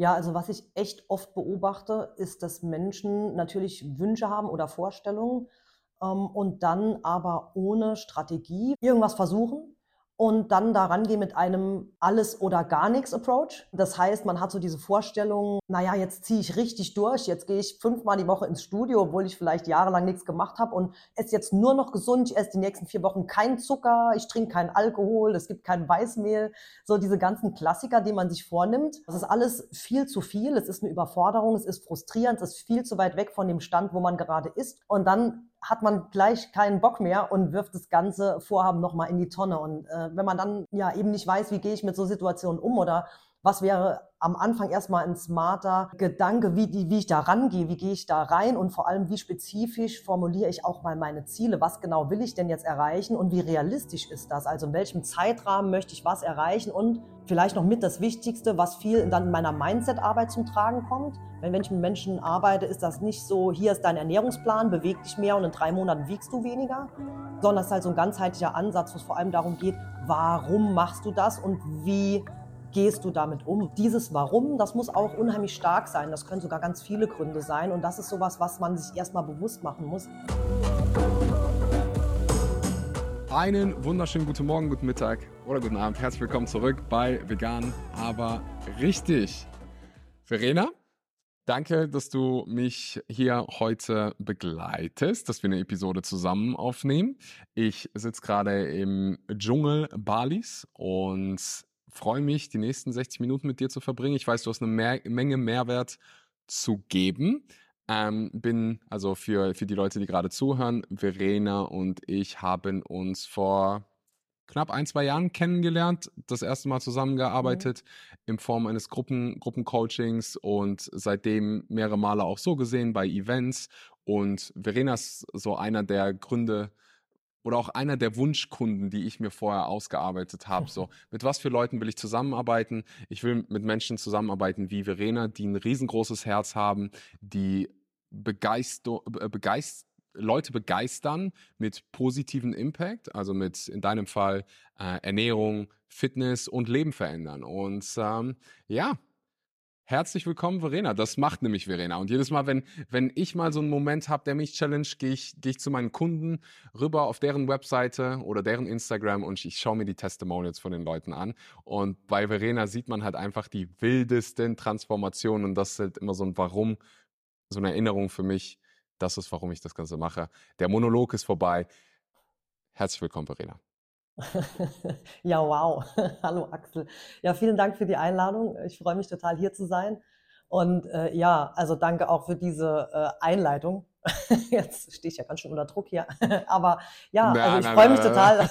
Ja, also was ich echt oft beobachte, ist, dass Menschen natürlich Wünsche haben oder Vorstellungen ähm, und dann aber ohne Strategie irgendwas versuchen und dann da rangehen mit einem Alles- oder gar nichts Approach. Das heißt, man hat so diese Vorstellung, naja, jetzt ziehe ich richtig durch, jetzt gehe ich fünfmal die Woche ins Studio, obwohl ich vielleicht jahrelang nichts gemacht habe und esse jetzt nur noch gesund, ich esse die nächsten vier Wochen keinen Zucker, ich trinke keinen Alkohol, es gibt kein Weißmehl, so diese ganzen Klassiker, die man sich vornimmt. Das ist alles viel zu viel, es ist eine Überforderung, es ist frustrierend, es ist viel zu weit weg von dem Stand, wo man gerade ist. Und dann hat man gleich keinen Bock mehr und wirft das ganze Vorhaben nochmal in die Tonne. Und äh, wenn man dann ja eben nicht weiß, wie gehe ich mit so Situationen um oder was wäre am Anfang erstmal ein smarter Gedanke, wie, wie ich da rangehe, wie gehe ich da rein? Und vor allem, wie spezifisch formuliere ich auch mal meine Ziele, was genau will ich denn jetzt erreichen? Und wie realistisch ist das, also in welchem Zeitrahmen möchte ich was erreichen? Und vielleicht noch mit das Wichtigste, was viel dann in meiner Mindset-Arbeit zum Tragen kommt. Wenn, wenn ich mit Menschen arbeite, ist das nicht so, hier ist dein Ernährungsplan, beweg dich mehr und in drei Monaten wiegst du weniger, sondern es ist halt so ein ganzheitlicher Ansatz, wo es vor allem darum geht, warum machst du das und wie gehst du damit um? Dieses Warum, das muss auch unheimlich stark sein. Das können sogar ganz viele Gründe sein. Und das ist sowas, was man sich erstmal bewusst machen muss. Einen wunderschönen guten Morgen, guten Mittag oder guten Abend. Herzlich willkommen zurück bei Vegan, aber richtig. Verena, danke, dass du mich hier heute begleitest, dass wir eine Episode zusammen aufnehmen. Ich sitze gerade im Dschungel Balis und freue mich, die nächsten 60 Minuten mit dir zu verbringen. Ich weiß, du hast eine mehr, Menge Mehrwert zu geben. Ähm, bin, also für, für die Leute, die gerade zuhören, Verena und ich haben uns vor knapp ein, zwei Jahren kennengelernt, das erste Mal zusammengearbeitet mhm. in Form eines Gruppen, Gruppencoachings und seitdem mehrere Male auch so gesehen bei Events. Und Verena ist so einer der Gründe, oder auch einer der Wunschkunden, die ich mir vorher ausgearbeitet habe. So, mit was für Leuten will ich zusammenarbeiten? Ich will mit Menschen zusammenarbeiten wie Verena, die ein riesengroßes Herz haben, die begeister, äh, begeist, Leute begeistern mit positiven Impact, also mit in deinem Fall äh, Ernährung, Fitness und Leben verändern. Und ähm, ja, Herzlich willkommen, Verena. Das macht nämlich Verena. Und jedes Mal, wenn, wenn ich mal so einen Moment habe, der mich challenge, gehe ich, gehe ich zu meinen Kunden rüber auf deren Webseite oder deren Instagram und ich schaue mir die Testimonials von den Leuten an. Und bei Verena sieht man halt einfach die wildesten Transformationen und das ist halt immer so ein Warum, so eine Erinnerung für mich. Das ist, warum ich das Ganze mache. Der Monolog ist vorbei. Herzlich willkommen, Verena. Ja, wow. Hallo Axel. Ja, vielen Dank für die Einladung. Ich freue mich total hier zu sein. Und äh, ja, also danke auch für diese äh, Einleitung. Jetzt stehe ich ja ganz schön unter Druck hier. Aber ja, also ich freue mich total,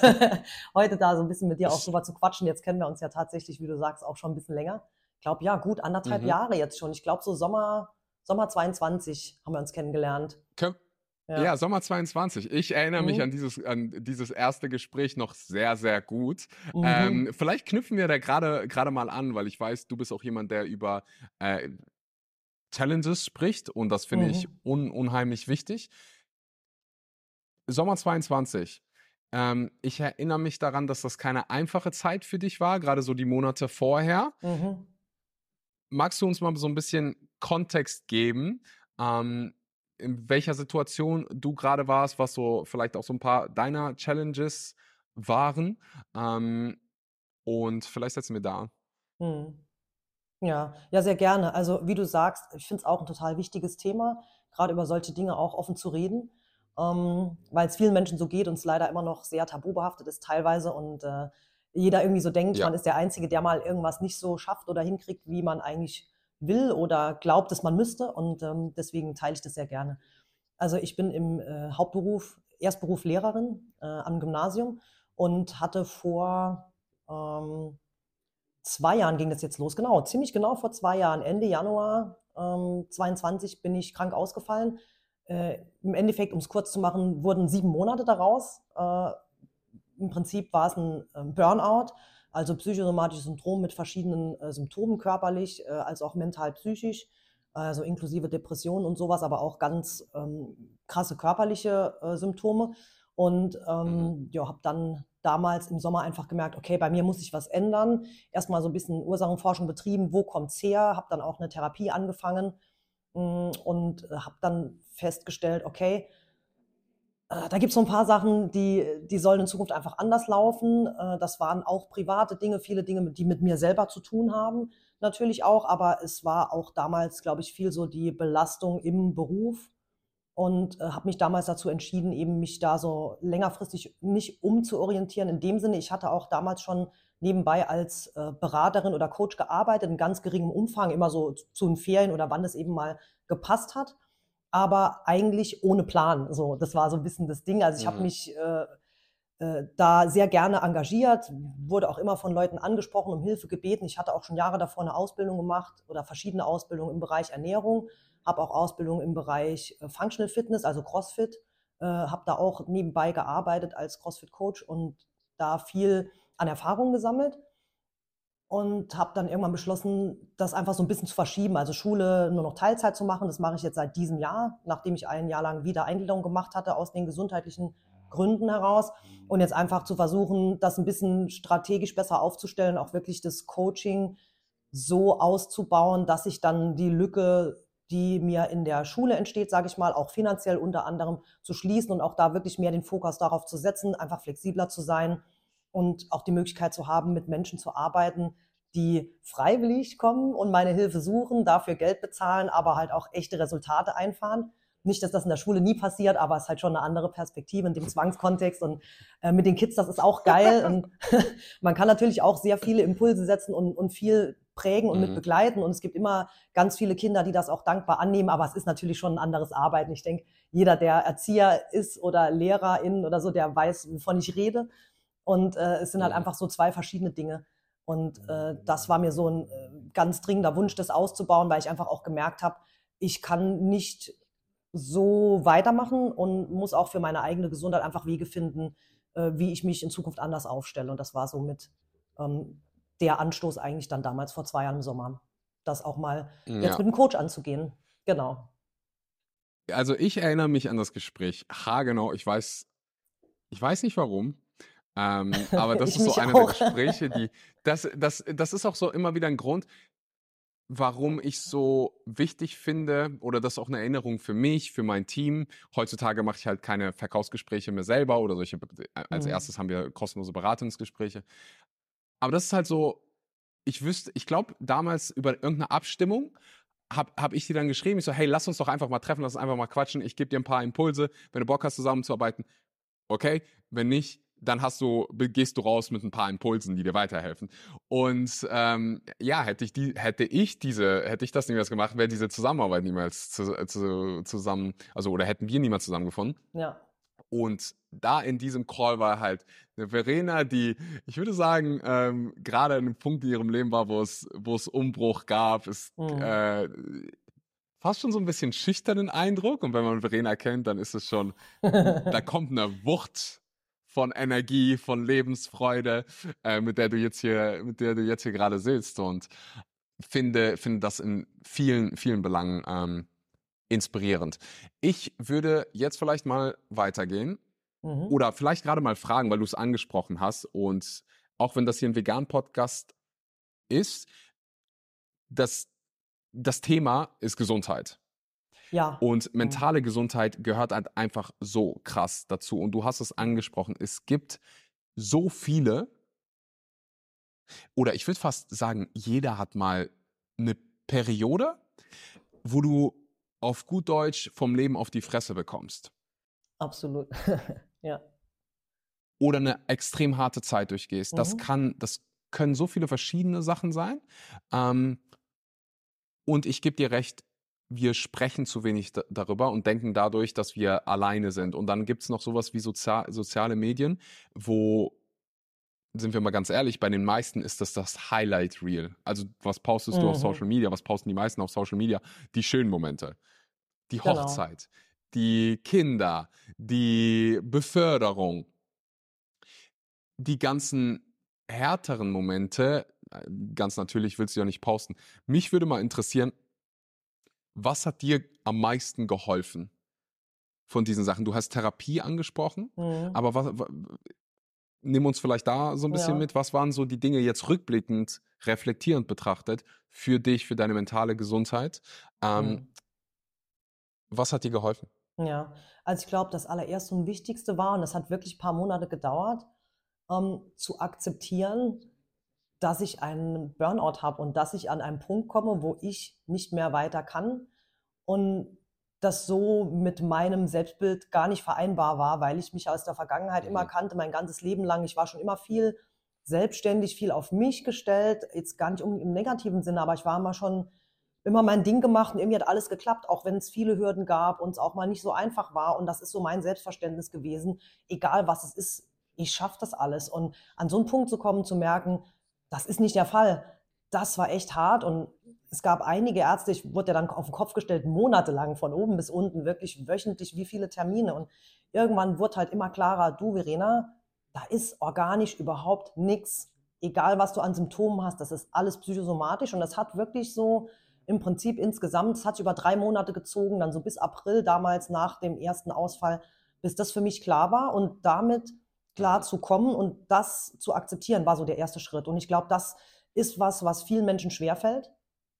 heute da so ein bisschen mit dir auch drüber zu quatschen. Jetzt kennen wir uns ja tatsächlich, wie du sagst, auch schon ein bisschen länger. Ich glaube, ja, gut anderthalb mhm. Jahre jetzt schon. Ich glaube, so Sommer, Sommer 22 haben wir uns kennengelernt. Können, ja. ja, Sommer 22. Ich erinnere mhm. mich an dieses, an dieses erste Gespräch noch sehr, sehr gut. Mhm. Ähm, vielleicht knüpfen wir da gerade gerade mal an, weil ich weiß, du bist auch jemand, der über äh, Challenges spricht und das finde mhm. ich un unheimlich wichtig. Sommer 22. Ähm, ich erinnere mich daran, dass das keine einfache Zeit für dich war, gerade so die Monate vorher. Mhm. Magst du uns mal so ein bisschen Kontext geben? Ähm, in welcher Situation du gerade warst, was so vielleicht auch so ein paar deiner Challenges waren. Ähm, und vielleicht setzen wir da. Hm. Ja, ja, sehr gerne. Also wie du sagst, ich finde es auch ein total wichtiges Thema, gerade über solche Dinge auch offen zu reden, ähm, weil es vielen Menschen so geht und es leider immer noch sehr tabubehaftet ist teilweise und äh, jeder irgendwie so denkt, ja. man ist der Einzige, der mal irgendwas nicht so schafft oder hinkriegt, wie man eigentlich will oder glaubt, dass man müsste. Und ähm, deswegen teile ich das sehr gerne. Also ich bin im äh, Hauptberuf, Erstberuf Lehrerin äh, am Gymnasium und hatte vor ähm, zwei Jahren ging das jetzt los, genau, ziemlich genau vor zwei Jahren, Ende Januar ähm, 22 bin ich krank ausgefallen. Äh, Im Endeffekt, um es kurz zu machen, wurden sieben Monate daraus. Äh, Im Prinzip war es ein ähm, Burnout also psychosomatisches Syndrom mit verschiedenen äh, Symptomen körperlich, äh, als auch mental-psychisch, also inklusive Depressionen und sowas, aber auch ganz ähm, krasse körperliche äh, Symptome. Und ähm, mhm. ja, habe dann damals im Sommer einfach gemerkt, okay, bei mir muss sich was ändern. Erstmal so ein bisschen Ursachenforschung betrieben, wo kommt's her? Habe dann auch eine Therapie angefangen mm, und habe dann festgestellt, okay, da gibt es so ein paar Sachen, die, die sollen in Zukunft einfach anders laufen. Äh, das waren auch private Dinge, viele Dinge, die mit mir selber zu tun haben, natürlich auch. Aber es war auch damals, glaube ich, viel so die Belastung im Beruf und äh, habe mich damals dazu entschieden, eben mich da so längerfristig nicht umzuorientieren. In dem Sinne, ich hatte auch damals schon nebenbei als äh, Beraterin oder Coach gearbeitet, in ganz geringem Umfang, immer so zu den Ferien oder wann es eben mal gepasst hat aber eigentlich ohne Plan. So, das war so ein bisschen das Ding. Also ich mhm. habe mich äh, äh, da sehr gerne engagiert, wurde auch immer von Leuten angesprochen, um Hilfe gebeten. Ich hatte auch schon Jahre davor eine Ausbildung gemacht oder verschiedene Ausbildungen im Bereich Ernährung, habe auch Ausbildung im Bereich äh, Functional Fitness, also CrossFit, äh, habe da auch nebenbei gearbeitet als CrossFit Coach und da viel an Erfahrung gesammelt und habe dann irgendwann beschlossen, das einfach so ein bisschen zu verschieben, also Schule nur noch Teilzeit zu machen. Das mache ich jetzt seit diesem Jahr, nachdem ich ein Jahr lang wieder Eingliederung gemacht hatte aus den gesundheitlichen Gründen heraus und jetzt einfach zu versuchen, das ein bisschen strategisch besser aufzustellen, auch wirklich das Coaching so auszubauen, dass ich dann die Lücke, die mir in der Schule entsteht, sage ich mal, auch finanziell unter anderem zu schließen und auch da wirklich mehr den Fokus darauf zu setzen, einfach flexibler zu sein und auch die Möglichkeit zu haben, mit Menschen zu arbeiten, die freiwillig kommen und meine Hilfe suchen, dafür Geld bezahlen, aber halt auch echte Resultate einfahren. Nicht, dass das in der Schule nie passiert, aber es ist halt schon eine andere Perspektive in dem Zwangskontext und äh, mit den Kids, das ist auch geil. und man kann natürlich auch sehr viele Impulse setzen und, und viel prägen und mhm. mit begleiten. Und es gibt immer ganz viele Kinder, die das auch dankbar annehmen, aber es ist natürlich schon ein anderes Arbeiten. Ich denke, jeder, der Erzieher ist oder Lehrerin oder so, der weiß, wovon ich rede. Und äh, es sind halt einfach so zwei verschiedene Dinge. Und äh, das war mir so ein äh, ganz dringender Wunsch, das auszubauen, weil ich einfach auch gemerkt habe, ich kann nicht so weitermachen und muss auch für meine eigene Gesundheit einfach Wege finden, äh, wie ich mich in Zukunft anders aufstelle. Und das war somit ähm, der Anstoß eigentlich dann damals vor zwei Jahren im Sommer, das auch mal ja. jetzt mit dem Coach anzugehen. Genau. Also ich erinnere mich an das Gespräch haargenau. Ich weiß, ich weiß nicht warum. Ähm, aber das ist so eine auch. der Gespräche, die, das, das, das ist auch so immer wieder ein Grund, warum ich so wichtig finde oder das ist auch eine Erinnerung für mich, für mein Team. Heutzutage mache ich halt keine Verkaufsgespräche mehr selber oder solche. Äh, als mhm. erstes haben wir kostenlose Beratungsgespräche. Aber das ist halt so, ich wüsste, ich glaube, damals über irgendeine Abstimmung habe hab ich dir dann geschrieben, ich so, hey, lass uns doch einfach mal treffen, lass uns einfach mal quatschen, ich gebe dir ein paar Impulse, wenn du Bock hast, zusammenzuarbeiten. Okay, wenn nicht, dann hast du, gehst du raus mit ein paar Impulsen, die dir weiterhelfen. Und ähm, ja, hätte ich die, hätte ich diese, hätte ich das niemals gemacht, wäre diese Zusammenarbeit niemals zu, zu, zusammen, also oder hätten wir niemals zusammengefunden. Ja. Und da in diesem Call war halt eine Verena, die, ich würde sagen, ähm, gerade an einem Punkt in ihrem Leben war, wo es, wo es Umbruch gab, ist mhm. äh, fast schon so ein bisschen schüchternen Eindruck. Und wenn man Verena kennt, dann ist es schon, da kommt eine Wucht von Energie, von Lebensfreude, äh, mit der du jetzt hier, mit der du jetzt hier gerade sitzt und finde, finde das in vielen, vielen Belangen ähm, inspirierend. Ich würde jetzt vielleicht mal weitergehen mhm. oder vielleicht gerade mal fragen, weil du es angesprochen hast und auch wenn das hier ein Vegan-Podcast ist, das, das Thema ist Gesundheit. Ja. Und mentale Gesundheit gehört halt einfach so krass dazu. Und du hast es angesprochen, es gibt so viele, oder ich würde fast sagen, jeder hat mal eine Periode, wo du auf gut Deutsch vom Leben auf die Fresse bekommst. Absolut. ja. Oder eine extrem harte Zeit durchgehst. Mhm. Das kann, das können so viele verschiedene Sachen sein. Ähm, und ich gebe dir recht, wir sprechen zu wenig darüber und denken dadurch, dass wir alleine sind. Und dann gibt es noch sowas wie Sozial soziale Medien, wo, sind wir mal ganz ehrlich, bei den meisten ist das das Highlight Reel. Also was postest mhm. du auf mhm. Social Media, was posten die meisten auf Social Media? Die schönen Momente, die genau. Hochzeit, die Kinder, die Beförderung, die ganzen härteren Momente, äh, ganz natürlich willst du ja nicht posten. Mich würde mal interessieren, was hat dir am meisten geholfen von diesen Sachen? Du hast Therapie angesprochen, mhm. aber was, nimm uns vielleicht da so ein bisschen Ja. mit. Was waren so die Dinge jetzt rückblickend, reflektierend betrachtet für dich, für deine mentale Gesundheit? Ähm, Mhm. Was hat dir geholfen? Ja, also ich glaube, das allererste und wichtigste war, und das hat wirklich ein paar Monate gedauert, ähm, zu akzeptieren, dass ich einen Burnout habe und dass ich an einen Punkt komme, wo ich nicht mehr weiter kann und das so mit meinem Selbstbild gar nicht vereinbar war, weil ich mich aus der Vergangenheit immer Mhm. kannte, mein ganzes Leben lang. Ich war schon immer viel selbstständig, viel auf mich gestellt, jetzt gar nicht im negativen Sinne, aber ich war immer schon immer mein Ding gemacht und irgendwie hat alles geklappt, auch wenn es viele Hürden gab und es auch mal nicht so einfach war. Und das ist so mein Selbstverständnis gewesen. Egal was es ist, ich schaffe das alles. Und an so einen Punkt zu kommen, zu merken, das ist nicht der Fall, das war echt hart. Und es gab einige Ärzte, ich wurde ja dann auf den Kopf gestellt, monatelang von oben bis unten, wirklich wöchentlich, wie viele Termine. Und irgendwann wurde halt immer klarer, du Verena, da ist organisch überhaupt nichts. Egal, was du an Symptomen hast, das ist alles psychosomatisch. Und das hat wirklich so im Prinzip insgesamt, es hat über drei Monate gezogen, dann so bis April damals nach dem ersten Ausfall, bis das für mich klar war. Und damit klar zu kommen und das zu akzeptieren, war so der erste Schritt. Und ich glaube, das ist was, was vielen Menschen schwerfällt.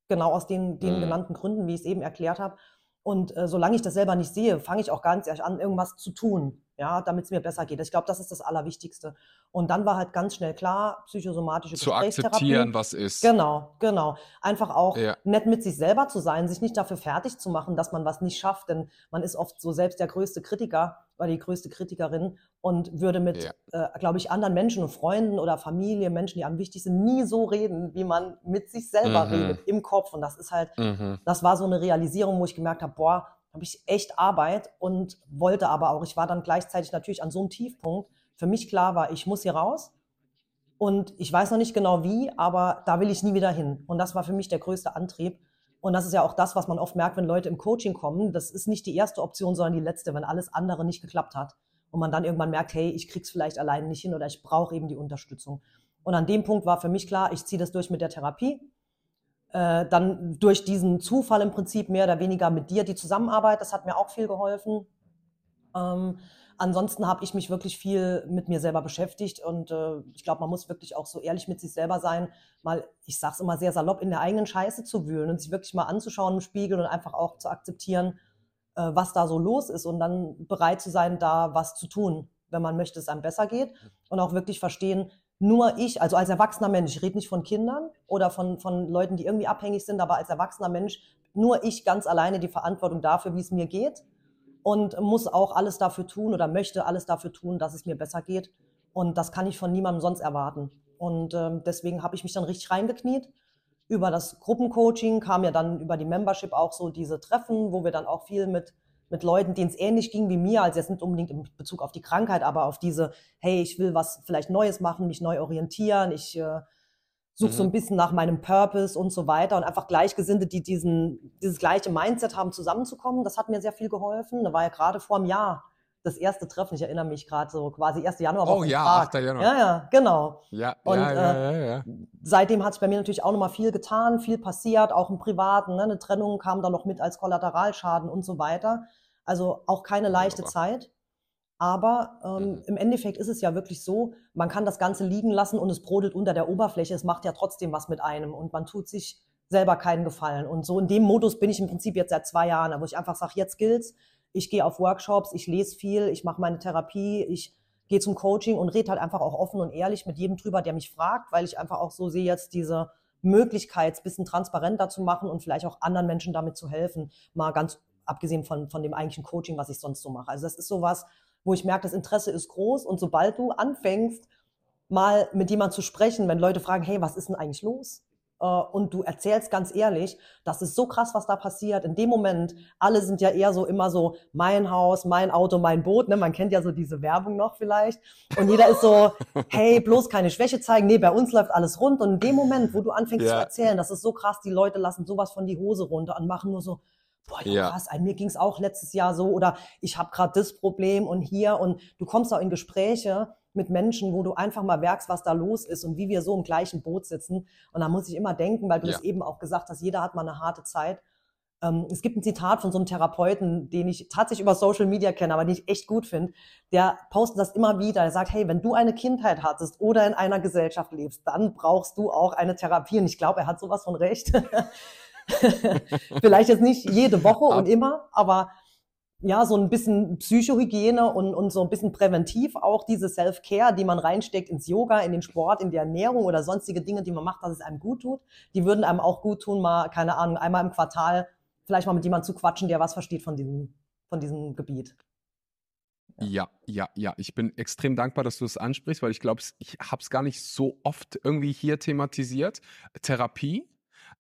Genau aus den, den Mhm. genannten Gründen, wie ich es eben erklärt habe. Und äh, solange ich das selber nicht sehe, fange ich auch gar nicht erst an, irgendwas zu tun, ja, damit es mir besser geht. Ich glaube, das ist das Allerwichtigste. Und dann war halt ganz schnell klar, psychosomatische Zu akzeptieren, was ist. Genau, genau. Einfach auch Ja. nett mit sich selber zu sein, sich nicht dafür fertig zu machen, dass man was nicht schafft, denn man ist oft so selbst der größte Kritiker oder die größte Kritikerin und würde mit, Ja. äh, glaube ich, anderen Menschen und Freunden oder Familie, Menschen, die einem wichtig sind, nie so reden, wie man mit sich selber Mhm. redet, im Kopf. Und das ist halt, Mhm. das war so eine Realisierung, wo ich gemerkt habe, boah, habe ich echt Arbeit und wollte aber auch, ich war dann gleichzeitig natürlich an so einem Tiefpunkt, für mich klar war, ich muss hier raus und ich weiß noch nicht genau wie, aber da will ich nie wieder hin. Und das war für mich der größte Antrieb. Und das ist ja auch das, was man oft merkt, wenn Leute im Coaching kommen. Das ist nicht die erste Option, sondern die letzte, wenn alles andere nicht geklappt hat. Und man dann irgendwann merkt, hey, ich krieg's vielleicht alleine nicht hin oder ich brauche eben die Unterstützung. Und an dem Punkt war für mich klar, ich ziehe das durch mit der Therapie. Äh, dann durch diesen Zufall im Prinzip mehr oder weniger mit dir die Zusammenarbeit, das hat mir auch viel geholfen. Ähm, ansonsten habe ich mich wirklich viel mit mir selber beschäftigt und äh, ich glaube, man muss wirklich auch so ehrlich mit sich selber sein, mal, ich sage es immer sehr salopp, in der eigenen Scheiße zu wühlen und sich wirklich mal anzuschauen im Spiegel und einfach auch zu akzeptieren, äh, was da so los ist und dann bereit zu sein, da was zu tun, wenn man möchte, dass es einem besser geht. Und auch wirklich verstehen, nur ich, also als erwachsener Mensch, ich rede nicht von Kindern oder von, von Leuten, die irgendwie abhängig sind, aber als erwachsener Mensch, nur ich ganz alleine die Verantwortung dafür, wie es mir geht und muss auch alles dafür tun oder möchte alles dafür tun, dass es mir besser geht. Und das kann ich von niemandem sonst erwarten. Und ähm, deswegen habe ich mich dann richtig reingekniet. Über das Gruppencoaching kam ja dann über die Membership auch so diese Treffen, wo wir dann auch viel mit, mit Leuten, denen es ähnlich ging wie mir, also jetzt nicht unbedingt in Bezug auf die Krankheit, aber auf diese, hey, ich will was vielleicht Neues machen, mich neu orientieren, ich äh, suche so Mhm. ein bisschen nach meinem Purpose und so weiter und einfach Gleichgesinnte, die diesen, dieses gleiche Mindset haben, zusammenzukommen. Das hat mir sehr viel geholfen. Da war ja gerade vor einem Jahr das erste Treffen. Ich erinnere mich gerade so quasi 1. Januar. Oh ja, Prag. 8. Januar. Ja, ja, genau. Ja, Und, ja, ja, ja, äh, ja. Seitdem hat sich bei mir natürlich auch nochmal viel getan, viel passiert, auch im Privaten. Ne? Eine Trennung kam da noch mit als Kollateralschaden und so weiter. Also auch keine leichte Wunderbar. Zeit. Aber ähm, Mhm. im Endeffekt ist es ja wirklich so, man kann das Ganze liegen lassen und es brodelt unter der Oberfläche. Es macht ja trotzdem was mit einem und man tut sich selber keinen Gefallen. Und so in dem Modus bin ich im Prinzip jetzt seit zwei Jahren, wo ich einfach sage, jetzt gilt's. Ich gehe auf Workshops, ich lese viel, ich mache meine Therapie, ich gehe zum Coaching und rede halt einfach auch offen und ehrlich mit jedem drüber, der mich fragt, weil ich einfach auch so sehe jetzt diese Möglichkeit, es ein bisschen transparenter zu machen und vielleicht auch anderen Menschen damit zu helfen. Mal ganz abgesehen von, von dem eigentlichen Coaching, was ich sonst so mache. Also das ist sowas, wo ich merke, das Interesse ist groß und sobald du anfängst, mal mit jemandem zu sprechen, wenn Leute fragen, hey, was ist denn eigentlich los? Äh, Und du erzählst ganz ehrlich, das ist so krass, was da passiert. In dem Moment, alle sind ja eher so immer so, mein Haus, mein Auto, mein Boot. Ne? Man kennt ja so diese Werbung noch vielleicht. Und jeder ist so, hey, bloß keine Schwäche zeigen. Nee, bei uns läuft alles rund. Und in dem Moment, wo du anfängst Ja. zu erzählen, das ist so krass, die Leute lassen sowas von die Hose runter und machen nur so, boah, ja, Ja. krass, mir ging's auch letztes Jahr so oder ich habe gerade das Problem und hier und du kommst auch in Gespräche mit Menschen, wo du einfach mal merkst, was da los ist und wie wir so im gleichen Boot sitzen. Und da muss ich immer denken, weil du Ja. es eben auch gesagt hast, jeder hat mal eine harte Zeit. Ähm, es gibt ein Zitat von so einem Therapeuten, den ich tatsächlich über Social Media kenne, aber den ich echt gut finde. Der postet das immer wieder. Er sagt, hey, wenn du eine Kindheit hattest oder in einer Gesellschaft lebst, dann brauchst du auch eine Therapie. Und ich glaube, er hat sowas von recht. Vielleicht jetzt nicht jede Woche und immer, aber ja, so ein bisschen Psychohygiene und, und so ein bisschen präventiv auch diese Self-Care, die man reinsteckt ins Yoga, in den Sport, in die Ernährung oder sonstige Dinge, die man macht, dass es einem gut tut. Die würden einem auch gut tun, mal, keine Ahnung, einmal im Quartal vielleicht mal mit jemandem zu quatschen, der was versteht von diesem, von diesem Gebiet. Ja, ja, ja. Ich bin extrem dankbar, dass du das ansprichst, weil ich glaube, ich habe es gar nicht so oft irgendwie hier thematisiert. Therapie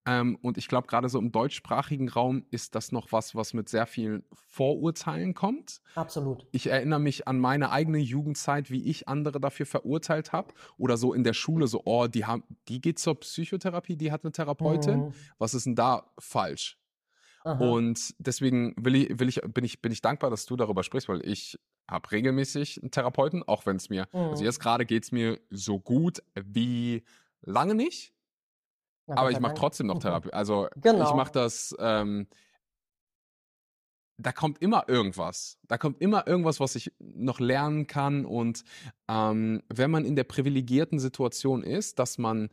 ähm, und ich glaube, gerade so im deutschsprachigen Raum ist das noch was, was mit sehr vielen Vorurteilen kommt. Absolut. Ich erinnere mich an meine eigene Jugendzeit, wie ich andere dafür verurteilt habe. Oder so in der Schule, so, oh, die, haben, die geht zur Psychotherapie, die hat eine Therapeutin. Mhm. Was ist denn da falsch? Aha. Und deswegen will ich, will ich, bin, ich, bin ich dankbar, dass du darüber sprichst, weil ich habe regelmäßig einen Therapeuten, auch wenn es mir, also mhm. also jetzt gerade geht es mir so gut wie lange nicht. Na, aber ich mache trotzdem noch mhm. Therapie. Also genau. ich mache das. Ähm, da kommt immer irgendwas. Da kommt immer irgendwas, was ich noch lernen kann. Und ähm, wenn man in der privilegierten Situation ist, dass man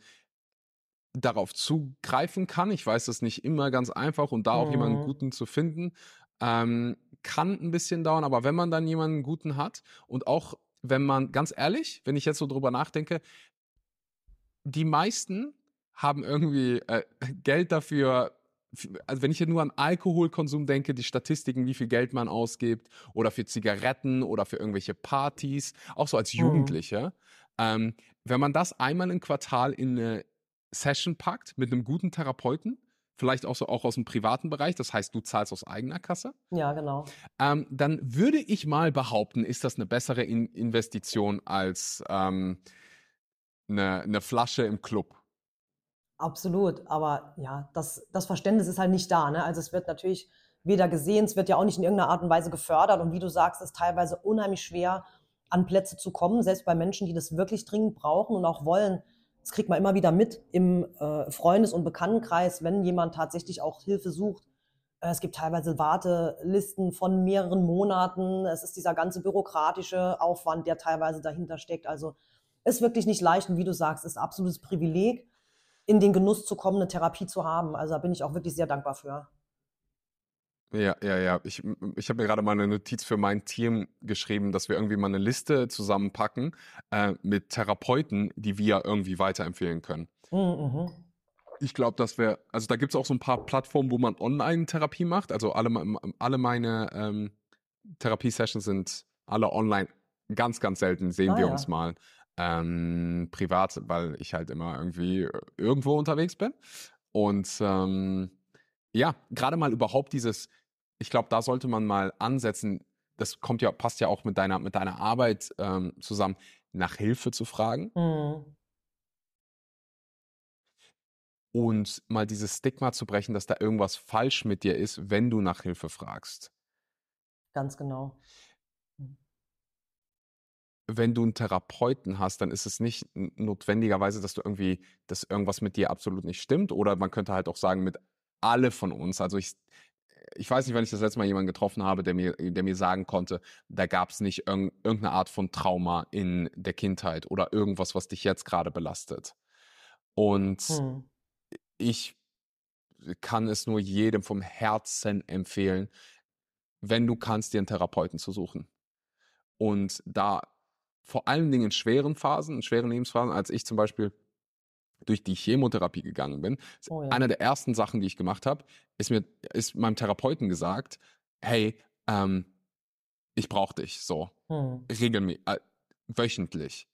darauf zugreifen kann, ich weiß das nicht immer ganz einfach und da auch mhm. jemanden guten zu finden, ähm, kann ein bisschen dauern. Aber wenn man dann jemanden guten hat und auch wenn man, ganz ehrlich, wenn ich jetzt so drüber nachdenke, die meisten haben irgendwie äh, Geld dafür. Also wenn ich hier nur an Alkoholkonsum denke, die Statistiken, wie viel Geld man ausgibt oder für Zigaretten oder für irgendwelche Partys, auch so als. Jugendliche. Mhm. Ähm, wenn man das einmal im Quartal in eine Session packt mit einem guten Therapeuten, vielleicht auch so auch aus dem privaten Bereich, das heißt, du zahlst aus eigener Kasse. Ja, genau. Ähm, dann würde ich mal behaupten, ist das eine bessere in Investition als ähm, eine, eine Flasche im Club. Absolut, aber ja, das, das Verständnis ist halt nicht da. Ne? Also es wird natürlich weder gesehen, es wird ja auch nicht in irgendeiner Art und Weise gefördert. Und wie du sagst, ist teilweise unheimlich schwer, an Plätze zu kommen, selbst bei Menschen, die das wirklich dringend brauchen und auch wollen. Das kriegt man immer wieder mit im äh, Freundes- und Bekanntenkreis, wenn jemand tatsächlich auch Hilfe sucht. Äh, es gibt teilweise Wartelisten von mehreren Monaten. Es ist dieser ganze bürokratische Aufwand, der teilweise dahinter steckt. Also ist wirklich nicht leicht. Und wie du sagst, ist absolutes Privileg in den Genuss zu kommen, eine Therapie zu haben. Also da bin ich auch wirklich sehr dankbar für. Ja, ja, ja. Ich, ich habe mir gerade mal eine Notiz für mein Team geschrieben, dass wir irgendwie mal eine Liste zusammenpacken äh, mit Therapeuten, die wir irgendwie weiterempfehlen können. Mhm. mhm. Ich glaube, dass wir, also da gibt es auch so ein paar Plattformen, wo man Online-Therapie macht. Also alle, alle meine ähm, Therapie-Sessions sind alle online. Ganz, ganz selten sehen ah, wir ja. uns mal ähm, privat, weil ich halt immer irgendwie äh, irgendwo unterwegs bin. Und ähm, ja, gerade mal überhaupt dieses, ich glaube, da sollte man mal ansetzen, das kommt ja, passt ja auch mit deiner, mit deiner Arbeit ähm, zusammen, nach Hilfe zu fragen. Mhm. Und mal dieses Stigma zu brechen, dass da irgendwas falsch mit dir ist, wenn du nach Hilfe fragst. Ganz genau wenn du einen Therapeuten hast, dann ist es nicht notwendigerweise, dass du irgendwie, dass irgendwas mit dir absolut nicht stimmt. Oder man könnte halt auch sagen, mit alle von uns. Also ich, ich weiß nicht, wenn ich das letzte Mal jemanden getroffen habe, der mir, der mir sagen konnte, da gab es nicht irg irgendeine Art von Trauma in der Kindheit oder irgendwas, was dich jetzt gerade belastet. Und hm. ich kann es nur jedem vom Herzen empfehlen, wenn du kannst, dir einen Therapeuten zu suchen. Und da vor allen Dingen in schweren Phasen, in schweren Lebensphasen, als ich zum Beispiel durch die Chemotherapie gegangen bin, oh ja. einer der ersten Sachen, die ich gemacht habe, ist mir, ist meinem Therapeuten gesagt, hey, ähm, ich brauche dich so hm. regelmäßig, äh, wöchentlich.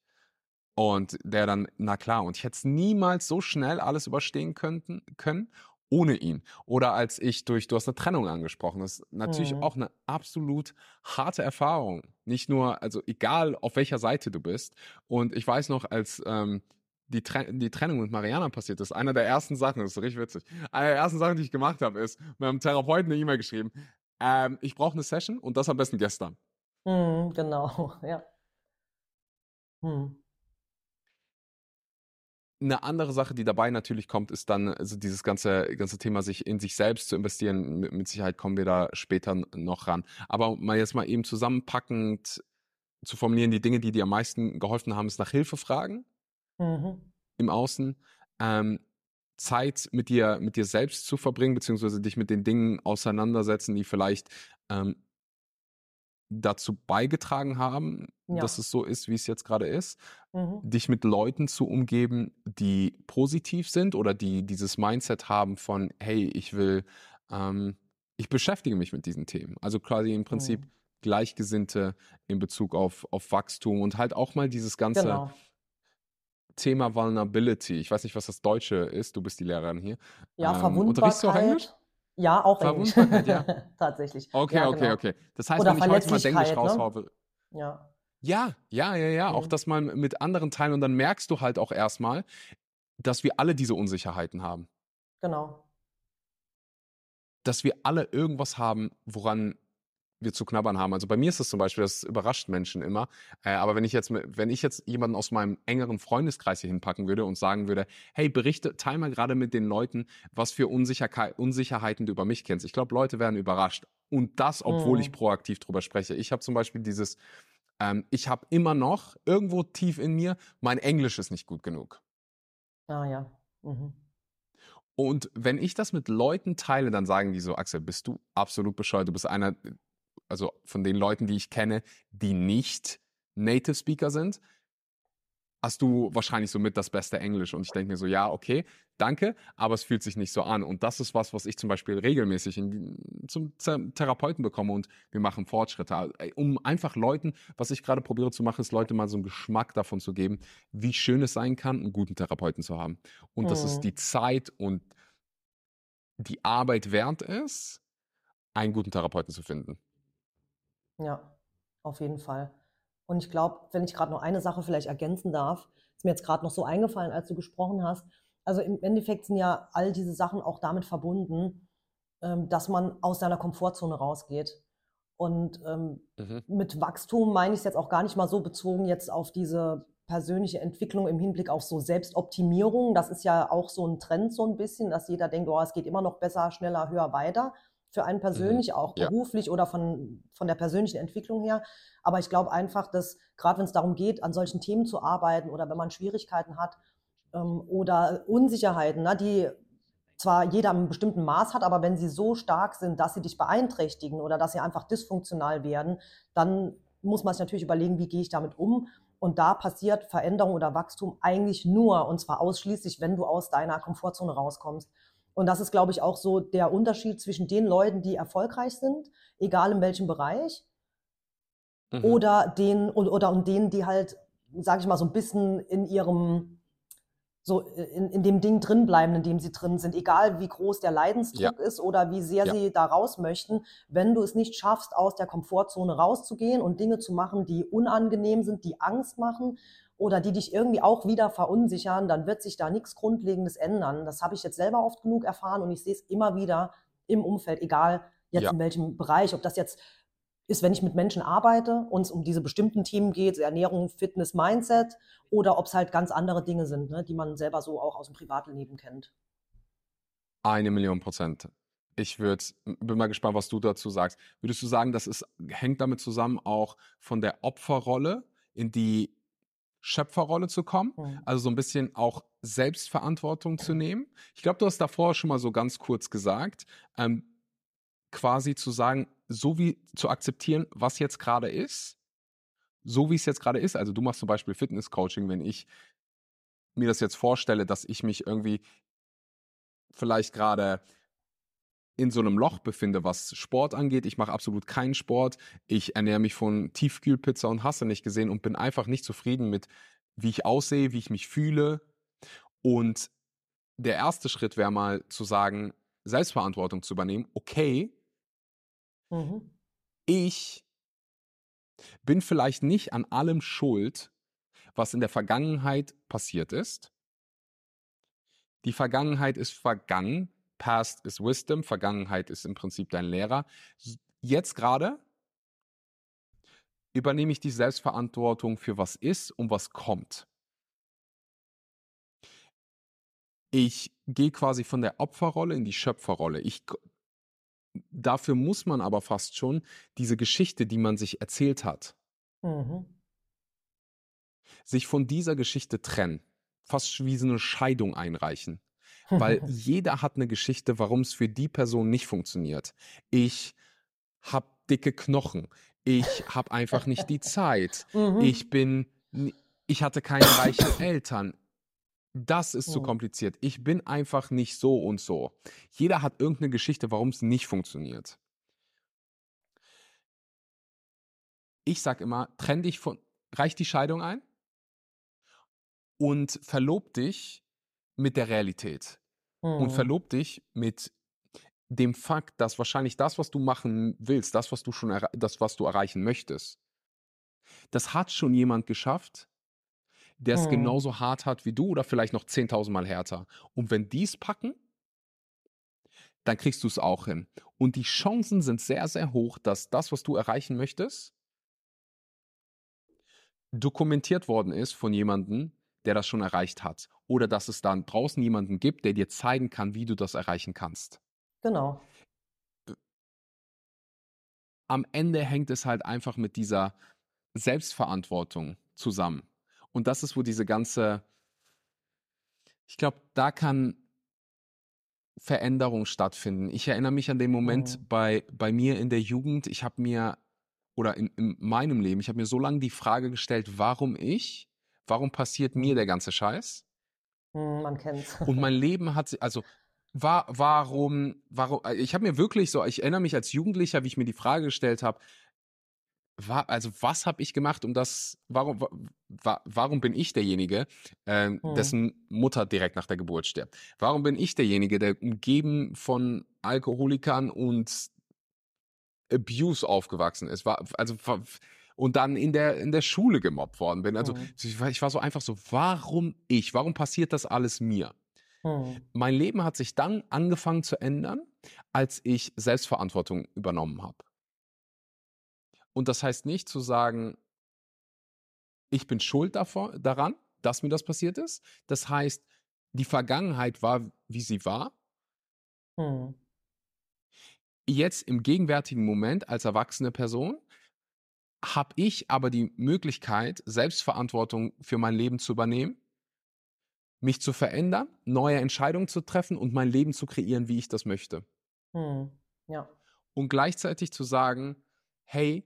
Und der dann, na klar, und ich hätte es niemals so schnell alles überstehen könnten, können ohne ihn. Oder als ich durch, du hast eine Trennung angesprochen, das ist natürlich mhm. auch eine absolut harte Erfahrung. Nicht nur, also egal auf welcher Seite du bist. Und ich weiß noch, als ähm, die, Tre die Trennung mit Mariana passiert ist, einer der ersten Sachen, das ist richtig witzig, eine der ersten Sachen, die ich gemacht habe, ist mit einem Therapeuten eine E-Mail geschrieben, ähm, ich brauche eine Session und das am besten gestern. Mhm, genau, ja. Hm. Eine andere Sache, die dabei natürlich kommt, ist dann also dieses ganze, ganze Thema, sich in sich selbst zu investieren. Mit, mit Sicherheit kommen wir da später noch ran. Aber mal jetzt mal eben zusammenpackend zu formulieren, die Dinge, die dir am meisten geholfen haben, ist nach Hilfe fragen mhm. im Außen. Ähm, Zeit mit dir, mit dir selbst zu verbringen, beziehungsweise dich mit den Dingen auseinandersetzen, die vielleicht ähm, dazu beigetragen haben, ja. dass es so ist, wie es jetzt gerade ist. Mhm. Dich mit Leuten zu umgeben, die positiv sind oder die dieses Mindset haben von, hey, ich will, ähm, ich beschäftige mich mit diesen Themen. Also quasi im Prinzip mhm. Gleichgesinnte in Bezug auf, auf Wachstum und halt auch mal dieses ganze genau. Thema Vulnerability. Ich weiß nicht, was das Deutsche ist. Du bist die Lehrerin hier. Ja, ähm, Verwundbarkeit. Du auch Englisch? Ja, auch Englisch. ja. Tatsächlich. Okay, ja, okay, genau. okay. Das heißt, Oder wenn ich heute mal Englisch ne? raushaue. Ja. Ja, ja, ja, ja. Mhm. Auch das mal mit anderen teilen und dann merkst du halt auch erstmal, dass wir alle diese Unsicherheiten haben. Genau. Dass wir alle irgendwas haben, woran wir zu knabbern haben. Also bei mir ist es zum Beispiel, das überrascht Menschen immer. Äh, aber wenn ich jetzt, wenn ich jetzt jemanden aus meinem engeren Freundeskreis hier hinpacken würde und sagen würde, hey, berichte, teil mal gerade mit den Leuten, was für Unsicherheit, Unsicherheiten du über mich kennst. Ich glaube, Leute werden überrascht. Und das, obwohl mhm. ich proaktiv drüber spreche. Ich habe zum Beispiel dieses, ähm, ich habe immer noch irgendwo tief in mir, mein Englisch ist nicht gut genug. Ah ja. Mhm. Und wenn ich das mit Leuten teile, dann sagen die so, Axel, bist du absolut bescheuert. Du bist einer also von den Leuten, die ich kenne, die nicht Native Speaker sind, hast du wahrscheinlich so mit das beste Englisch. Und ich denke mir so, ja, okay, danke, aber es fühlt sich nicht so an. Und das ist was, was ich zum Beispiel regelmäßig in, zum Therapeuten bekomme und wir machen Fortschritte. Um einfach Leuten, was ich gerade probiere zu machen, ist Leute mal so einen Geschmack davon zu geben, wie schön es sein kann, einen guten Therapeuten zu haben. Und mhm. dass es mhm. die Zeit und die Arbeit wert ist, einen guten Therapeuten zu finden. Ja, auf jeden Fall. Und ich glaube, wenn ich gerade noch eine Sache vielleicht ergänzen darf, ist mir jetzt gerade noch so eingefallen, als du gesprochen hast. Also im Endeffekt sind ja all diese Sachen auch damit verbunden, ähm, dass man aus seiner Komfortzone rausgeht. Und ähm, mhm. mit Wachstum meine ich es jetzt auch gar nicht mal so bezogen jetzt auf diese persönliche Entwicklung im Hinblick auf so Selbstoptimierung. Das ist ja auch so ein Trend so ein bisschen, dass jeder denkt, oh, es geht immer noch besser, schneller, höher, weiter für einen mhm. persönlich, mhm. auch beruflich ja. oder von, von der persönlichen Entwicklung her. Aber ich glaube einfach, dass gerade wenn es darum geht, an solchen Themen zu arbeiten oder wenn man Schwierigkeiten hat ähm, oder Unsicherheiten, na, die zwar jeder einem bestimmten Maß hat, aber wenn sie so stark sind, dass sie dich beeinträchtigen oder dass sie einfach dysfunktional werden, dann muss man sich natürlich überlegen, wie gehe ich damit um. Und da passiert Veränderung oder Wachstum eigentlich nur, und zwar ausschließlich, wenn du aus deiner Komfortzone rauskommst. Und das ist, glaube ich, auch so der Unterschied zwischen den Leuten, die erfolgreich sind, egal in welchem Bereich, mhm. oder den oder und denen, die halt, sage ich mal, so ein bisschen in ihrem so in, in dem Ding drin bleiben, in dem sie drin sind, egal wie groß der Leidensdruck ja. ist oder wie sehr ja. sie da raus möchten, wenn du es nicht schaffst, aus der Komfortzone rauszugehen und Dinge zu machen, die unangenehm sind, die Angst machen, oder die dich irgendwie auch wieder verunsichern, dann wird sich da nichts Grundlegendes ändern. Das habe ich jetzt selber oft genug erfahren und ich sehe es immer wieder im Umfeld, egal jetzt ja. in welchem Bereich, ob das jetzt ist, wenn ich mit Menschen arbeite und es um diese bestimmten Themen geht, Ernährung, Fitness, Mindset, oder ob es halt ganz andere Dinge sind, ne, die man selber so auch aus dem Privatleben kennt. Eine Million Prozent. Ich würd, bin mal gespannt, was du dazu sagst. Würdest du sagen, das ist, hängt damit zusammen auch von der Opferrolle, in die Schöpferrolle zu kommen, mhm. also so ein bisschen auch Selbstverantwortung zu nehmen. Ich glaube, du hast davor schon mal so ganz kurz gesagt, ähm, quasi zu sagen, so wie zu akzeptieren, was jetzt gerade ist, so wie es jetzt gerade ist. Also du machst zum Beispiel Fitness-Coaching, wenn ich mir das jetzt vorstelle, dass ich mich irgendwie vielleicht gerade in so einem Loch befinde, was Sport angeht. Ich mache absolut keinen Sport. Ich ernähre mich von Tiefkühlpizza und hasse nicht gesehen und bin einfach nicht zufrieden mit, wie ich aussehe, wie ich mich fühle. Und der erste Schritt wäre mal zu sagen, Selbstverantwortung zu übernehmen. Okay, mhm. ich bin vielleicht nicht an allem schuld, was in der Vergangenheit passiert ist. Die Vergangenheit ist vergangen. Past ist Wisdom, Vergangenheit ist im Prinzip dein Lehrer. Jetzt gerade übernehme ich die Selbstverantwortung für was ist und was kommt. Ich gehe quasi von der Opferrolle in die Schöpferrolle. Ich, dafür muss man aber fast schon diese Geschichte, die man sich erzählt hat, mhm. sich von dieser Geschichte trennen. Fast wie so eine Scheidung einreichen. Weil jeder hat eine Geschichte, warum es für die Person nicht funktioniert. Ich habe dicke Knochen. Ich habe einfach nicht die Zeit. Mhm. Ich bin, ich hatte keine reichen Eltern. Das ist zu mhm. kompliziert. Ich bin einfach nicht so und so. Jeder hat irgendeine Geschichte, warum es nicht funktioniert. Ich sag immer, trenn dich von, reich die Scheidung ein und verlob dich mit der Realität. Mhm. Und verlob dich mit dem Fakt, dass wahrscheinlich das, was du machen willst, das, was du schon, das, was du erreichen möchtest, das hat schon jemand geschafft, der es mhm. genauso hart hat wie du oder vielleicht noch 10.000 Mal härter. Und wenn die es packen, dann kriegst du es auch hin. Und die Chancen sind sehr, sehr hoch, dass das, was du erreichen möchtest, dokumentiert worden ist von jemandem, der das schon erreicht hat. Oder dass es dann draußen jemanden gibt, der dir zeigen kann, wie du das erreichen kannst. Genau. Am Ende hängt es halt einfach mit dieser Selbstverantwortung zusammen. Und das ist, wo diese ganze, ich glaube, da kann Veränderung stattfinden. Ich erinnere mich an den Moment mhm. bei, bei mir in der Jugend, ich habe mir, oder in, in meinem Leben, ich habe mir so lange die Frage gestellt, warum ich, warum passiert mir der ganze Scheiß? Mhm, man kennt's. Und mein Leben hat, also war, warum, warum, ich habe mir wirklich so, ich erinnere mich als Jugendlicher, wie ich mir die Frage gestellt habe, war, also was habe ich gemacht, um das, warum, wa, warum bin ich derjenige, äh, hm. dessen Mutter direkt nach der Geburt stirbt? Warum bin ich derjenige, der umgeben von Alkoholikern und Abuse aufgewachsen ist? War, also und dann in der in der Schule gemobbt worden bin. Also hm. ich, war, so einfach so, warum ich? Warum passiert das alles mir? Hm. Mein Leben hat sich dann angefangen zu ändern, als ich Selbstverantwortung übernommen habe. Und das heißt nicht zu sagen, ich bin schuld davor, daran, dass mir das passiert ist. Das heißt, die Vergangenheit war, wie sie war. Hm. Jetzt im gegenwärtigen Moment als erwachsene Person habe ich aber die Möglichkeit, Selbstverantwortung für mein Leben zu übernehmen, mich zu verändern, neue Entscheidungen zu treffen und mein Leben zu kreieren, wie ich das möchte. Hm. Ja. Und gleichzeitig zu sagen, hey,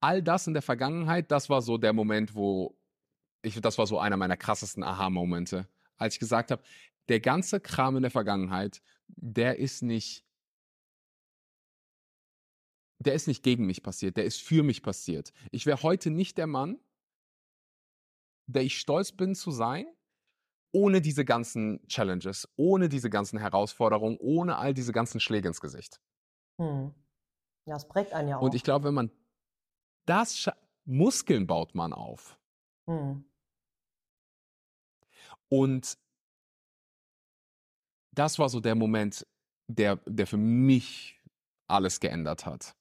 all das in der Vergangenheit, das war so der Moment, wo ich, das war so einer meiner krassesten Aha-Momente, als ich gesagt habe, der ganze Kram in der Vergangenheit, der ist nicht, der ist nicht gegen mich passiert, der ist für mich passiert. Ich wäre heute nicht der Mann, der ich stolz bin zu sein, ohne diese ganzen Challenges, ohne diese ganzen Herausforderungen, ohne all diese ganzen Schläge ins Gesicht. Hm. Ja, es prägt einen ja auch. Und ich glaube, wenn man das Muskeln baut man auf. Mhm. Und das war so der Moment, der, der für mich alles geändert hat.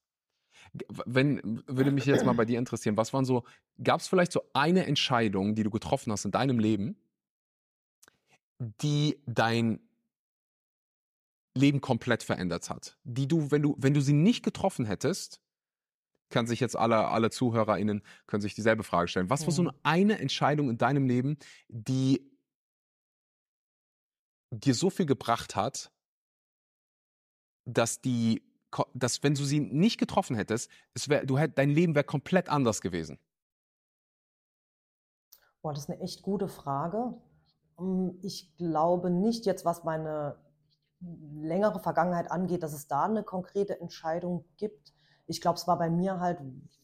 Wenn, würde mich jetzt mal bei dir interessieren, was waren so, gab es vielleicht so eine Entscheidung, die du getroffen hast in deinem Leben, die dein Leben komplett verändert hat? Die du, wenn du, wenn du sie nicht getroffen hättest, kann sich jetzt alle, alle ZuhörerInnen können sich dieselbe Frage stellen. Was war so eine, eine Entscheidung in deinem Leben, die dir so viel gebracht hat, dass die, dass wenn du sie nicht getroffen hättest, es wär, du hätt, dein Leben wäre komplett anders gewesen? Boah, das ist eine echt gute Frage. Ähm, ich glaube nicht jetzt, was meine längere Vergangenheit angeht, dass es da eine konkrete Entscheidung gibt ich glaube, es war bei mir halt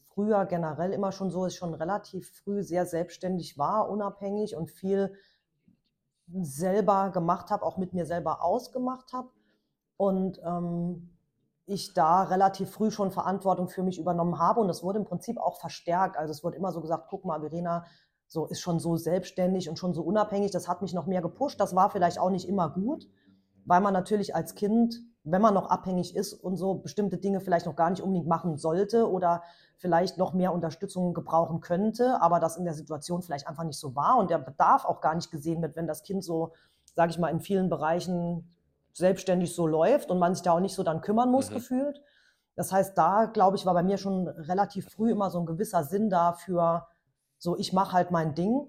früher generell immer schon so, dass ich schon relativ früh sehr selbstständig war, unabhängig und viel selber gemacht habe, auch mit mir selber ausgemacht habe. Und ähm, ich da relativ früh schon Verantwortung für mich übernommen habe. Und das wurde im Prinzip auch verstärkt. Also es wurde immer so gesagt, guck mal, Verena so, ist schon so selbstständig und schon so unabhängig. Das hat mich noch mehr gepusht. Das war vielleicht auch nicht immer gut, weil man natürlich als Kind wenn man noch abhängig ist und so bestimmte Dinge vielleicht noch gar nicht unbedingt machen sollte oder vielleicht noch mehr Unterstützung gebrauchen könnte, aber das in der Situation vielleicht einfach nicht so war und der Bedarf auch gar nicht gesehen wird, wenn das Kind so sage ich mal, in vielen Bereichen selbstständig so läuft und man sich da auch nicht so dann kümmern muss, mhm. gefühlt. Das heißt, da, glaube ich, war bei mir schon relativ früh immer so ein gewisser Sinn dafür, so ich mache halt mein Ding.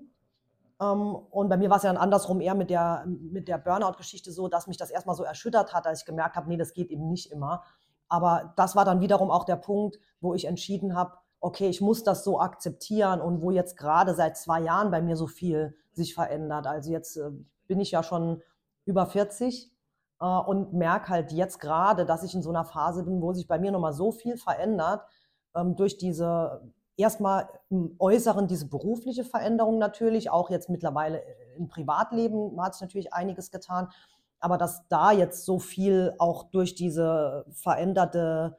Ähm, und bei mir war es ja dann andersrum eher mit der, mit der Burnout-Geschichte so, dass mich das erstmal so erschüttert hat, als ich gemerkt habe, nee, das geht eben nicht immer. Aber das war dann wiederum auch der Punkt, wo ich entschieden habe, okay, ich muss das so akzeptieren und wo jetzt gerade seit zwei Jahren bei mir so viel sich verändert. Also jetzt äh, bin ich ja schon über 40 äh, und merke halt jetzt gerade, dass ich in so einer Phase bin, wo sich bei mir nochmal so viel verändert ähm, durch diese erstmal im Äußeren diese berufliche Veränderung natürlich, auch jetzt mittlerweile im Privatleben hat sich natürlich einiges getan, aber dass da jetzt so viel auch durch diese veränderte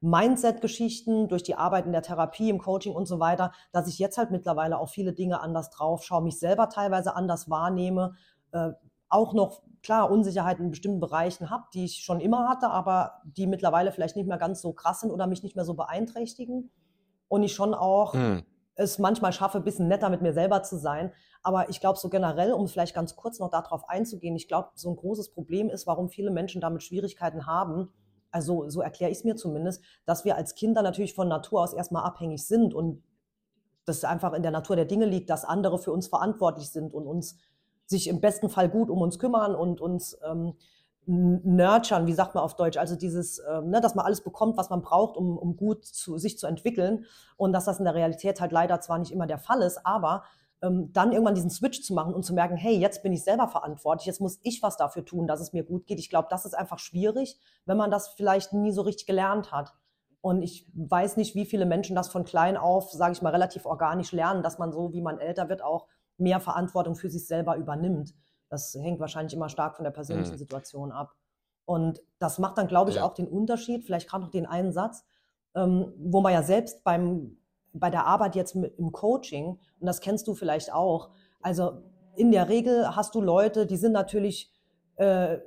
Mindset-Geschichten, durch die Arbeit in der Therapie, im Coaching und so weiter, dass ich jetzt halt mittlerweile auch viele Dinge anders drauf schaue, mich selber teilweise anders wahrnehme, äh, auch noch klar Unsicherheiten in bestimmten Bereichen habe, die ich schon immer hatte, aber die mittlerweile vielleicht nicht mehr ganz so krass sind oder mich nicht mehr so beeinträchtigen. Und ich schon auch mhm. es manchmal schaffe, ein bisschen netter mit mir selber zu sein. Aber ich glaube, so generell, um vielleicht ganz kurz noch darauf einzugehen, ich glaube, so ein großes Problem ist, warum viele Menschen damit Schwierigkeiten haben, also so erkläre ich es mir zumindest, dass wir als Kinder natürlich von Natur aus erstmal abhängig sind und das einfach in der Natur der Dinge liegt, dass andere für uns verantwortlich sind und uns sich im besten Fall gut um uns kümmern und uns ähm, nurturen, wie sagt man auf Deutsch, also dieses, ähm, ne, dass man alles bekommt, was man braucht, um, um gut zu, sich zu entwickeln und dass das in der Realität halt leider zwar nicht immer der Fall ist, aber ähm, dann irgendwann diesen Switch zu machen und zu merken, hey, jetzt bin ich selber verantwortlich, jetzt muss ich was dafür tun, dass es mir gut geht. Ich glaube, das ist einfach schwierig, wenn man das vielleicht nie so richtig gelernt hat. Und ich weiß nicht, wie viele Menschen das von klein auf, sage ich mal, relativ organisch lernen, dass man so, wie man älter wird, auch mehr Verantwortung für sich selber übernimmt. Das hängt wahrscheinlich immer stark von der persönlichen mhm. Situation ab. Und das macht dann, glaube ich, ja. auch den Unterschied, vielleicht gerade noch den einen Satz, ähm, wo man ja selbst beim, bei der Arbeit jetzt mit, im Coaching, und das kennst du vielleicht auch, also in der Regel hast du Leute, die sind natürlich äh,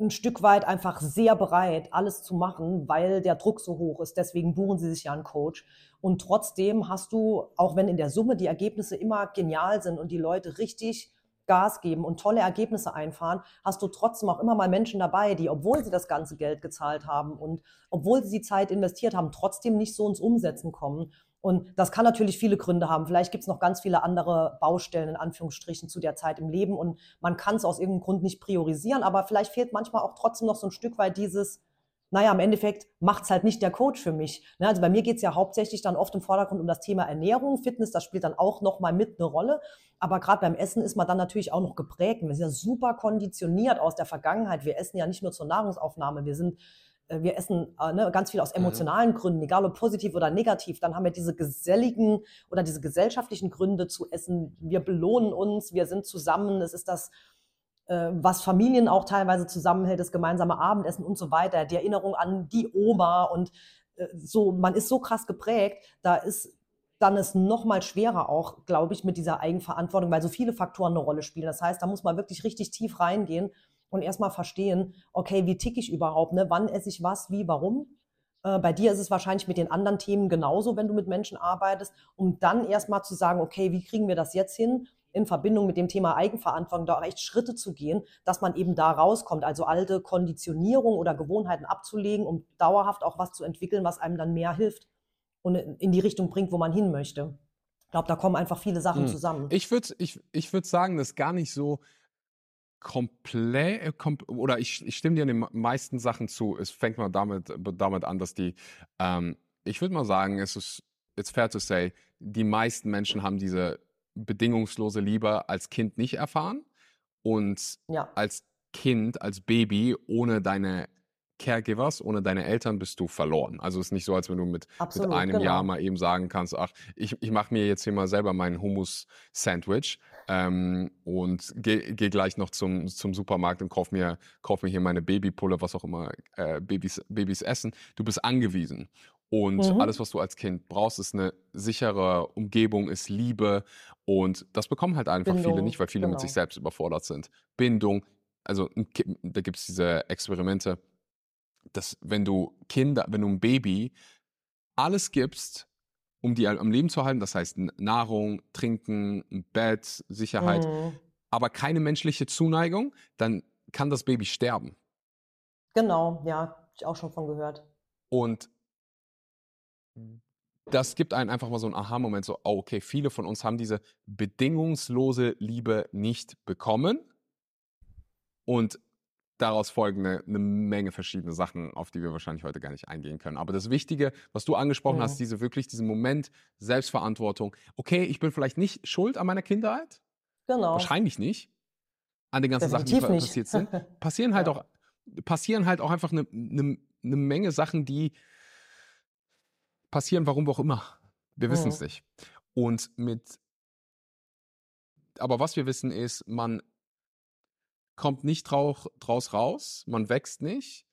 ein Stück weit einfach sehr bereit, alles zu machen, weil der Druck so hoch ist. Deswegen buchen sie sich ja einen Coach. Und trotzdem hast du, auch wenn in der Summe die Ergebnisse immer genial sind und die Leute richtig Gas geben und tolle Ergebnisse einfahren, hast du trotzdem auch immer mal Menschen dabei, die, obwohl sie das ganze Geld gezahlt haben und obwohl sie die Zeit investiert haben, trotzdem nicht so ins Umsetzen kommen. Und das kann natürlich viele Gründe haben. Vielleicht gibt es noch ganz viele andere Baustellen in Anführungsstrichen zu der Zeit im Leben und man kann es aus irgendeinem Grund nicht priorisieren, aber vielleicht fehlt manchmal auch trotzdem noch so ein Stück weit dieses, naja, im Endeffekt macht es halt nicht der Coach für mich. Ne, also bei mir geht es ja hauptsächlich dann oft im Vordergrund um das Thema Ernährung, Fitness, das spielt dann auch nochmal mit eine Rolle. Aber gerade beim Essen ist man dann natürlich auch noch geprägt. Wir sind ja super konditioniert aus der Vergangenheit. Wir essen ja nicht nur zur Nahrungsaufnahme, wir sind wir essen äh, ne, ganz viel aus mhm. emotionalen mhm. Gründen, egal ob positiv oder negativ. Dann haben wir diese geselligen oder diese gesellschaftlichen Gründe zu essen. Wir belohnen uns, wir sind zusammen. Es ist das, äh, was Familien auch teilweise zusammenhält, das gemeinsame Abendessen und so weiter. Die Erinnerung an die Oma und äh, so. Man ist so krass geprägt. Da ist dann ist noch mal schwerer auch, glaube ich, mit dieser Eigenverantwortung, weil so viele Faktoren eine Rolle spielen. Das heißt, da muss man wirklich richtig tief reingehen und erstmal verstehen, okay, wie ticke ich überhaupt, ne? wann esse ich was, wie, warum. Äh, bei dir ist es wahrscheinlich mit den anderen Themen genauso, wenn du mit Menschen arbeitest, um dann erstmal zu sagen, okay, wie kriegen wir das jetzt hin? in Verbindung mit dem Thema Eigenverantwortung da auch echt Schritte zu gehen, dass man eben da rauskommt, also alte Konditionierung oder Gewohnheiten abzulegen, um dauerhaft auch was zu entwickeln, was einem dann mehr hilft und in die Richtung bringt, wo man hin möchte. Ich glaube, da kommen einfach viele Sachen hm. zusammen. Ich würde ich, ich würd sagen, das ist gar nicht so komplett, äh, kom oder ich, ich stimme dir in den meisten Sachen zu. Es fängt mal damit, damit an, dass die, ähm, ich würde mal sagen, es ist, it's fair to say, die meisten Menschen haben diese bedingungslose Liebe als Kind nicht erfahren und ja. als Kind, als Baby ohne deine Caregivers, ohne deine Eltern bist du verloren. Also es ist nicht so, als wenn du mit, Absolut, mit einem genau. Jahr mal eben sagen kannst, ach, ich, ich mache mir jetzt hier mal selber meinen Hummus-Sandwich ähm, und gehe geh gleich noch zum, zum Supermarkt und kauf mir, kauf mir hier meine Babypulle, was auch immer äh, Babys, Babys essen. Du bist angewiesen. Und mhm. alles, was du als Kind brauchst, ist eine sichere Umgebung, ist Liebe. Und das bekommen halt einfach Bindung, viele nicht, weil viele genau. mit sich selbst überfordert sind. Bindung, also da gibt es diese Experimente, dass wenn du Kinder, wenn du ein Baby alles gibst, um die am Leben zu halten, das heißt Nahrung, Trinken, Bett, Sicherheit, mhm. aber keine menschliche Zuneigung, dann kann das Baby sterben. Genau, ja, habe ich auch schon von gehört. Und das gibt einen einfach mal so einen Aha-Moment, so, oh, okay, viele von uns haben diese bedingungslose Liebe nicht bekommen. Und daraus folgen eine, eine, Menge verschiedene Sachen, auf die wir wahrscheinlich heute gar nicht eingehen können. Aber das Wichtige, was du angesprochen mhm. hast, diese wirklich diesen Moment Selbstverantwortung. Okay, ich bin vielleicht nicht schuld an meiner Kindheit. Genau. Wahrscheinlich nicht. An den ganzen Definitiv Sachen, die nicht. passiert sind. Passieren halt ja. auch, passieren halt auch einfach eine, eine, eine Menge Sachen, die passieren, warum auch immer. Wir wissen es mhm. nicht. Und mit, aber was wir wissen ist, man kommt nicht draus, raus, man wächst nicht,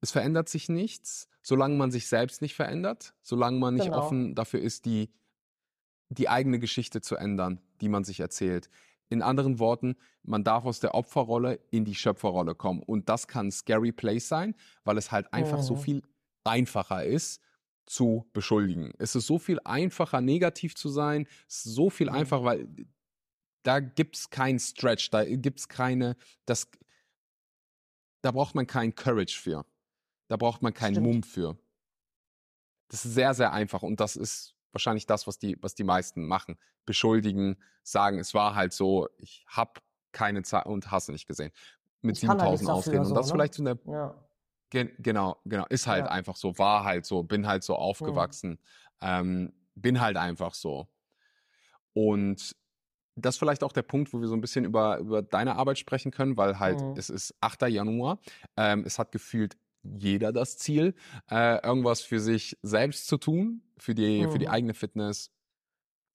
es verändert sich nichts, solange man sich selbst nicht verändert, solange man nicht genau. offen dafür ist, die, die eigene Geschichte zu ändern, die man sich erzählt. In anderen Worten, man darf aus der Opferrolle in die Schöpferrolle kommen. Und das kann ein scary place sein, weil es halt einfach mhm. so viel einfacher ist, zu beschuldigen. Es ist so viel einfacher, negativ zu sein. Es ist so viel mhm. einfacher, weil da gibt es keinen Stretch, da gibt es keine, das, da braucht man keinen Courage für. Da braucht man keinen Mumm für. Das ist sehr, sehr einfach und das ist wahrscheinlich das, was die, was die meisten machen. Beschuldigen, sagen, es war halt so, ich habe keine Zeit und hast nicht gesehen. Mit 7000 halt Ausreden. So, und das ne? vielleicht so eine, ja. Gen genau, genau. Ist halt ja. einfach so, war halt so, bin halt so mhm. aufgewachsen, mhm. ähm, bin halt einfach so. Und das ist vielleicht auch der Punkt, wo wir so ein bisschen über, über deine Arbeit sprechen können, weil halt mhm. es ist 8. Januar. Ähm, es hat gefühlt jeder das Ziel, äh, irgendwas für sich selbst zu tun, für die, mhm. für die mhm. eigene Fitness,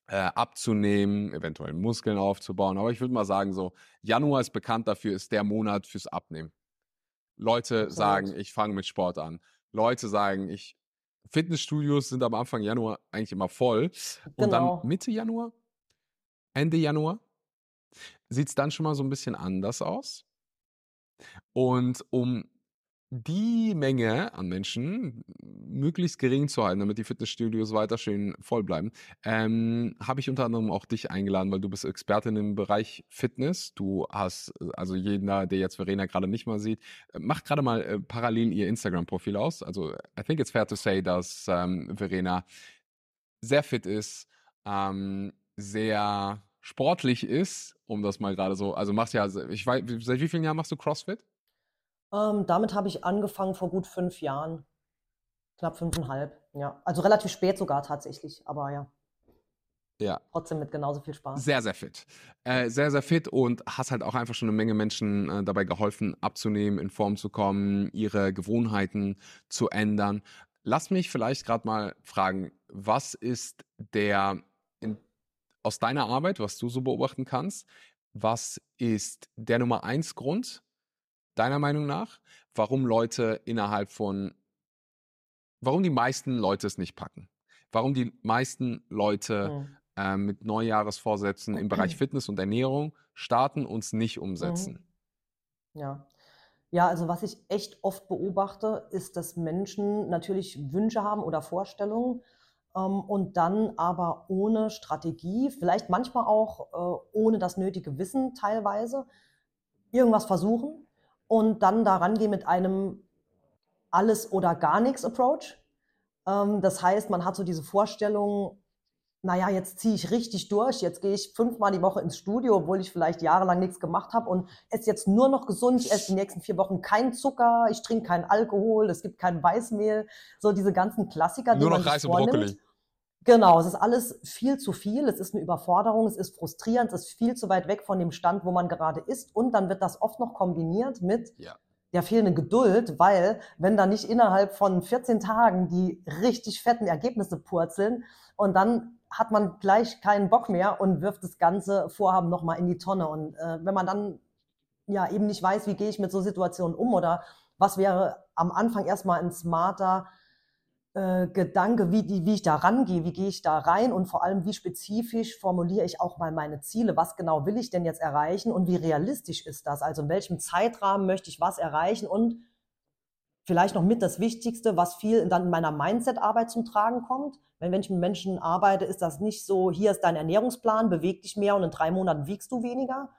äh, abzunehmen, eventuell Muskeln aufzubauen. Aber ich würde mal sagen, so, Januar ist bekannt dafür, ist der Monat fürs Abnehmen. Leute Absolut. sagen, ich fange mit Sport an. Leute sagen, ich Fitnessstudios sind am Anfang Januar eigentlich immer voll. Und genau. dann Mitte Januar, Ende Januar, sieht es dann schon mal so ein bisschen anders aus. Und um die Menge an Menschen möglichst gering zu halten, damit die Fitnessstudios weiter schön voll bleiben, ähm, habe ich unter anderem auch dich eingeladen, weil du bist Expertin im Bereich Fitness. Du hast, also jeder, der jetzt Verena gerade nicht mal sieht, macht gerade mal äh, parallel ihr Instagram-Profil aus. Also I think it's fair to say, dass ähm, Verena sehr fit ist, ähm, sehr sportlich ist, um das mal gerade so, also machst ja, ich weiß, seit wie vielen Jahren machst du CrossFit? Ähm, damit habe ich angefangen vor gut fünf Jahren. Knapp fünfeinhalb, ja. Also relativ spät sogar tatsächlich, aber ja. Ja. Trotzdem mit genauso viel Spaß. Sehr, sehr fit. Äh, sehr, sehr fit und hast halt auch einfach schon eine Menge Menschen äh, dabei geholfen, abzunehmen, in Form zu kommen, ihre Gewohnheiten zu ändern. Lass mich vielleicht gerade mal fragen, was ist der, aus deiner Arbeit, was du so beobachten kannst, was ist der Nummer eins Grund, deiner Meinung nach, warum Leute innerhalb von, warum die meisten Leute es nicht packen? Warum die meisten Leute mhm. äh, mit Neujahresvorsätzen im Bereich Fitness und Ernährung starten und es nicht umsetzen? Mhm. Ja. Ja, also was ich echt oft beobachte, ist, dass Menschen natürlich Wünsche haben oder Vorstellungen und dann aber ohne Strategie, vielleicht manchmal auch äh, ohne das nötige Wissen teilweise, irgendwas versuchen und dann daran gehen mit einem alles oder gar nichts Approach. Ähm, das heißt, man hat so diese Vorstellung, naja, jetzt ziehe ich richtig durch, jetzt gehe ich fünfmal die Woche ins Studio, obwohl ich vielleicht jahrelang nichts gemacht habe und esse jetzt nur noch gesund, ich esse die nächsten vier Wochen keinen Zucker, ich trinke keinen Alkohol, es gibt kein Weißmehl, so diese ganzen Klassiker, nur die man noch Reis und Brokkoli. Genau, es ist alles viel zu viel, es ist eine Überforderung, es ist frustrierend, es ist viel zu weit weg von dem Stand, wo man gerade ist. Und dann wird das oft noch kombiniert mit ja. der fehlenden Geduld, weil wenn da nicht innerhalb von 14 Tagen die richtig fetten Ergebnisse purzeln und dann hat man gleich keinen Bock mehr und wirft das ganze Vorhaben nochmal in die Tonne. Und äh, wenn man dann ja eben nicht weiß, wie gehe ich mit so Situationen um oder was wäre am Anfang erstmal ein smarter äh, Gedanke, wie, die, wie ich da rangehe, wie gehe ich da rein und vor allem, wie spezifisch formuliere ich auch mal meine Ziele, was genau will ich denn jetzt erreichen und wie realistisch ist das, also in welchem Zeitrahmen möchte ich was erreichen und vielleicht noch mit das Wichtigste, was viel dann in meiner Mindset-Arbeit zum Tragen kommt. Wenn, wenn ich mit Menschen arbeite, ist das nicht so, hier ist dein Ernährungsplan, beweg dich mehr und in drei Monaten wiegst du weniger,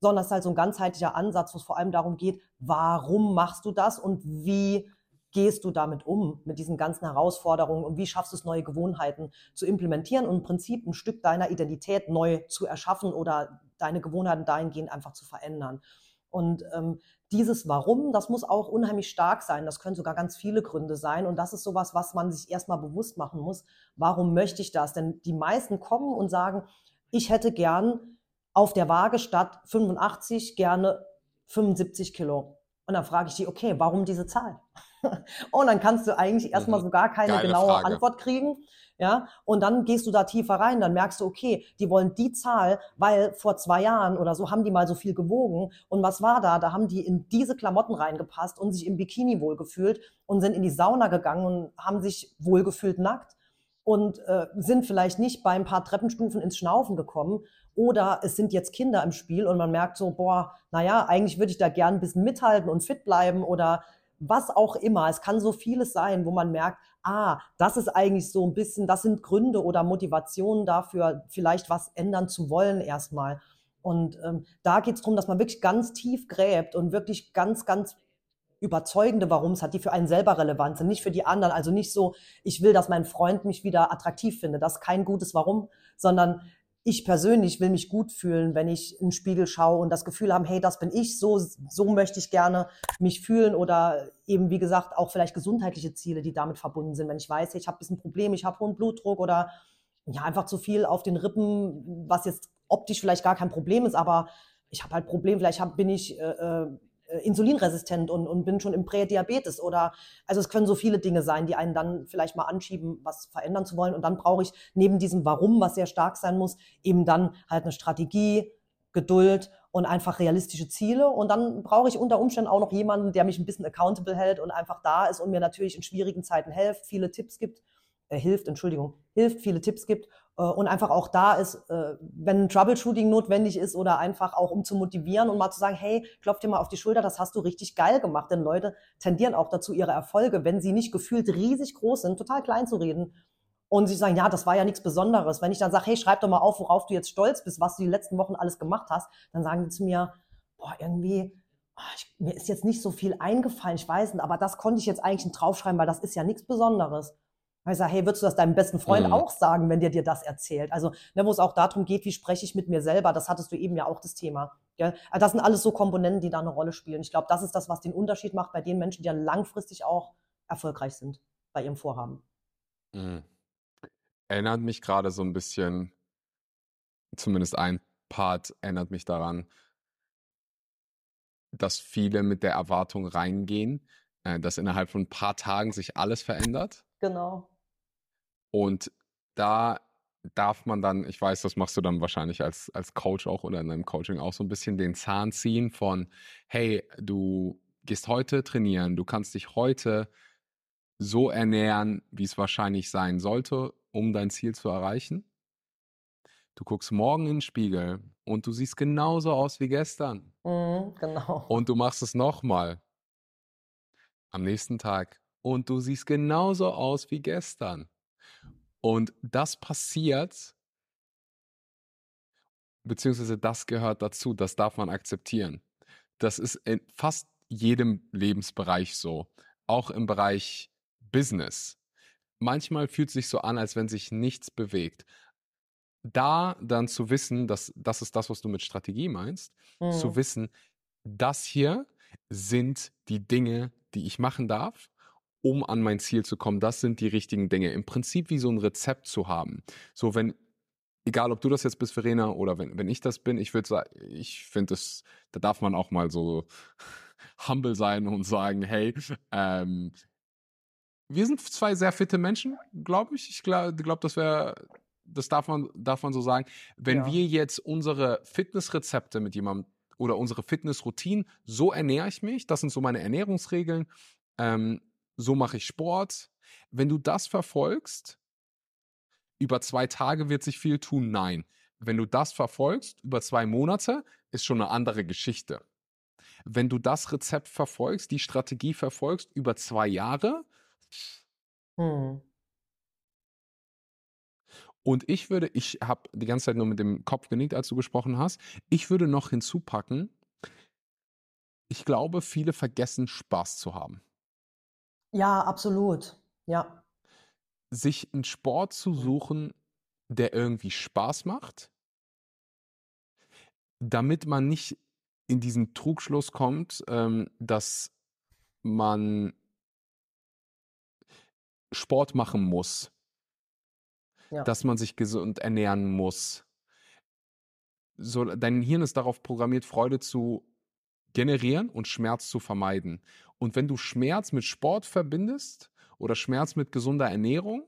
sondern es ist halt so ein ganzheitlicher Ansatz, wo es vor allem darum geht, warum machst du das und wie gehst du damit um, mit diesen ganzen Herausforderungen und wie schaffst du es, neue Gewohnheiten zu implementieren und im Prinzip ein Stück deiner Identität neu zu erschaffen oder deine Gewohnheiten dahingehend einfach zu verändern. Und ähm, dieses Warum, das muss auch unheimlich stark sein. Das können sogar ganz viele Gründe sein. Und das ist sowas, was man sich erstmal bewusst machen muss. Warum möchte ich das? Denn die meisten kommen und sagen, ich hätte gern auf der Waage statt 85 gerne 75 Kilo. Und dann frage ich die, okay, warum diese Zahl? und dann kannst du eigentlich erstmal mhm. so gar keine Geile genaue Frage. Antwort kriegen. Ja, und dann gehst du da tiefer rein, dann merkst du, okay, die wollen die Zahl, weil vor zwei Jahren oder so haben die mal so viel gewogen. Und was war da? Da haben die in diese Klamotten reingepasst und sich im Bikini wohlgefühlt und sind in die Sauna gegangen und haben sich wohlgefühlt nackt und äh, sind vielleicht nicht bei ein paar Treppenstufen ins Schnaufen gekommen. Oder es sind jetzt Kinder im Spiel und man merkt so, boah, naja, eigentlich würde ich da gern ein bisschen mithalten und fit bleiben oder was auch immer. Es kann so vieles sein, wo man merkt, ah, das ist eigentlich so ein bisschen, das sind Gründe oder Motivationen dafür, vielleicht was ändern zu wollen erstmal. Und ähm, da geht es darum, dass man wirklich ganz tief gräbt und wirklich ganz, ganz überzeugende Warums hat, die für einen selber relevant sind, nicht für die anderen. Also nicht so, ich will, dass mein Freund mich wieder attraktiv finde. Das ist kein gutes Warum, sondern ich persönlich will mich gut fühlen, wenn ich in den Spiegel schaue und das Gefühl haben, hey, das bin ich, so, so möchte ich gerne mich fühlen oder eben, wie gesagt, auch vielleicht gesundheitliche Ziele, die damit verbunden sind. Wenn ich weiß, hey, ich habe ein bisschen Problem, ich habe hohen Blutdruck oder ja, einfach zu viel auf den Rippen, was jetzt optisch vielleicht gar kein Problem ist, aber ich habe halt Problem, vielleicht hab, bin ich äh äh, insulinresistent und, und bin schon im Prädiabetes oder also es können so viele Dinge sein, die einen dann vielleicht mal anschieben, was verändern zu wollen. Und dann brauche ich neben diesem Warum, was sehr stark sein muss, eben dann halt eine Strategie, Geduld und einfach realistische Ziele. Und dann brauche ich unter Umständen auch noch jemanden, der mich ein bisschen accountable hält und einfach da ist und mir natürlich in schwierigen Zeiten hilft, viele Tipps gibt, äh, hilft, Entschuldigung, hilft, viele Tipps gibt äh, und einfach auch da ist, äh, wenn Troubleshooting notwendig ist oder einfach auch um zu motivieren und mal zu sagen, hey, klopf dir mal auf die Schulter, das hast du richtig geil gemacht. Denn Leute tendieren auch dazu, ihre Erfolge, wenn sie nicht gefühlt riesig groß sind, total klein zu reden. Und sie sagen, ja, das war ja nichts Besonderes. Wenn ich dann sage, hey, schreib doch mal auf, worauf du jetzt stolz bist, was du die letzten Wochen alles gemacht hast, dann sagen die zu mir, boah, irgendwie, oh, ich, mir ist jetzt nicht so viel eingefallen, ich weiß nicht, aber das konnte ich jetzt eigentlich nicht draufschreiben, weil das ist ja nichts Besonderes. Weil ich sage, hey, würdest du das deinem besten Freund mhm. auch sagen, wenn der dir das erzählt? Also, ne, wo es auch darum geht, wie spreche ich mit mir selber, das hattest du eben ja auch das Thema. Gell? Also das sind alles so Komponenten, die da eine Rolle spielen. Ich glaube, das ist das, was den Unterschied macht bei den Menschen, die dann langfristig auch erfolgreich sind bei ihrem Vorhaben. Mhm. Erinnert mich gerade so ein bisschen, zumindest ein Part erinnert mich daran, dass viele mit der Erwartung reingehen, äh, dass innerhalb von ein paar Tagen sich alles verändert. Genau. Und da darf man dann, ich weiß, das machst du dann wahrscheinlich als, als Coach auch oder in deinem Coaching auch so ein bisschen den Zahn ziehen von, hey, du gehst heute trainieren, du kannst dich heute so ernähren, wie es wahrscheinlich sein sollte, um dein Ziel zu erreichen. Du guckst morgen in den Spiegel und du siehst genauso aus wie gestern. Mhm, genau. Und du machst es nochmal am nächsten Tag und du siehst genauso aus wie gestern. Und das passiert, beziehungsweise das gehört dazu, das darf man akzeptieren. Das ist in fast jedem Lebensbereich so, auch im Bereich Business. Manchmal fühlt es sich so an, als wenn sich nichts bewegt. Da dann zu wissen, dass das ist das, was du mit Strategie meinst, mhm. zu wissen, das hier sind die Dinge, die ich machen darf um an mein Ziel zu kommen. Das sind die richtigen Dinge. Im Prinzip wie so ein Rezept zu haben. So, wenn, egal ob du das jetzt bist, Verena, oder wenn, wenn ich das bin, ich würde sagen, ich finde das, da darf man auch mal so humble sein und sagen, hey, ähm, wir sind zwei sehr fitte Menschen, glaube ich. Ich glaube, glaub, das wäre, das darf man, darf man so sagen. Wenn ja. wir jetzt unsere Fitnessrezepte mit jemandem oder unsere Fitnessroutinen, so ernähre ich mich, das sind so meine Ernährungsregeln, ähm, so mache ich Sport. Wenn du das verfolgst, über zwei Tage wird sich viel tun, nein. Wenn du das verfolgst, über zwei Monate, ist schon eine andere Geschichte. Wenn du das Rezept verfolgst, die Strategie verfolgst, über zwei Jahre, hm. Und ich würde, ich habe die ganze Zeit nur mit dem Kopf genickt, als du gesprochen hast. Ich würde noch hinzupacken, ich glaube, viele vergessen Spaß zu haben. Ja, absolut. Ja. Sich einen Sport zu suchen, der irgendwie Spaß macht, damit man nicht in diesen Trugschluss kommt, ähm, dass man Sport machen muss, Ja. dass man sich gesund ernähren muss. So, dein Hirn ist darauf programmiert, Freude zu generieren und Schmerz zu vermeiden. Und wenn du Schmerz mit Sport verbindest oder Schmerz mit gesunder Ernährung,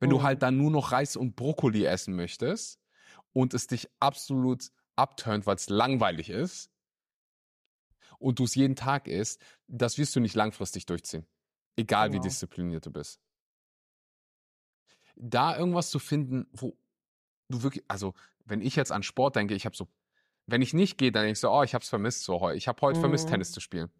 wenn du Mhm. halt dann nur noch Reis und Brokkoli essen möchtest und es dich absolut abturnt, weil es langweilig ist und du es jeden Tag isst, das wirst du nicht langfristig durchziehen. Egal wie Genau. diszipliniert du bist. Da irgendwas zu finden, wo du wirklich, also wenn ich jetzt an Sport denke, ich habe so, wenn ich nicht gehe, dann denke ich so, oh, ich habe es vermisst so heute. Ich habe heute vermisst, Mhm. Tennis zu spielen.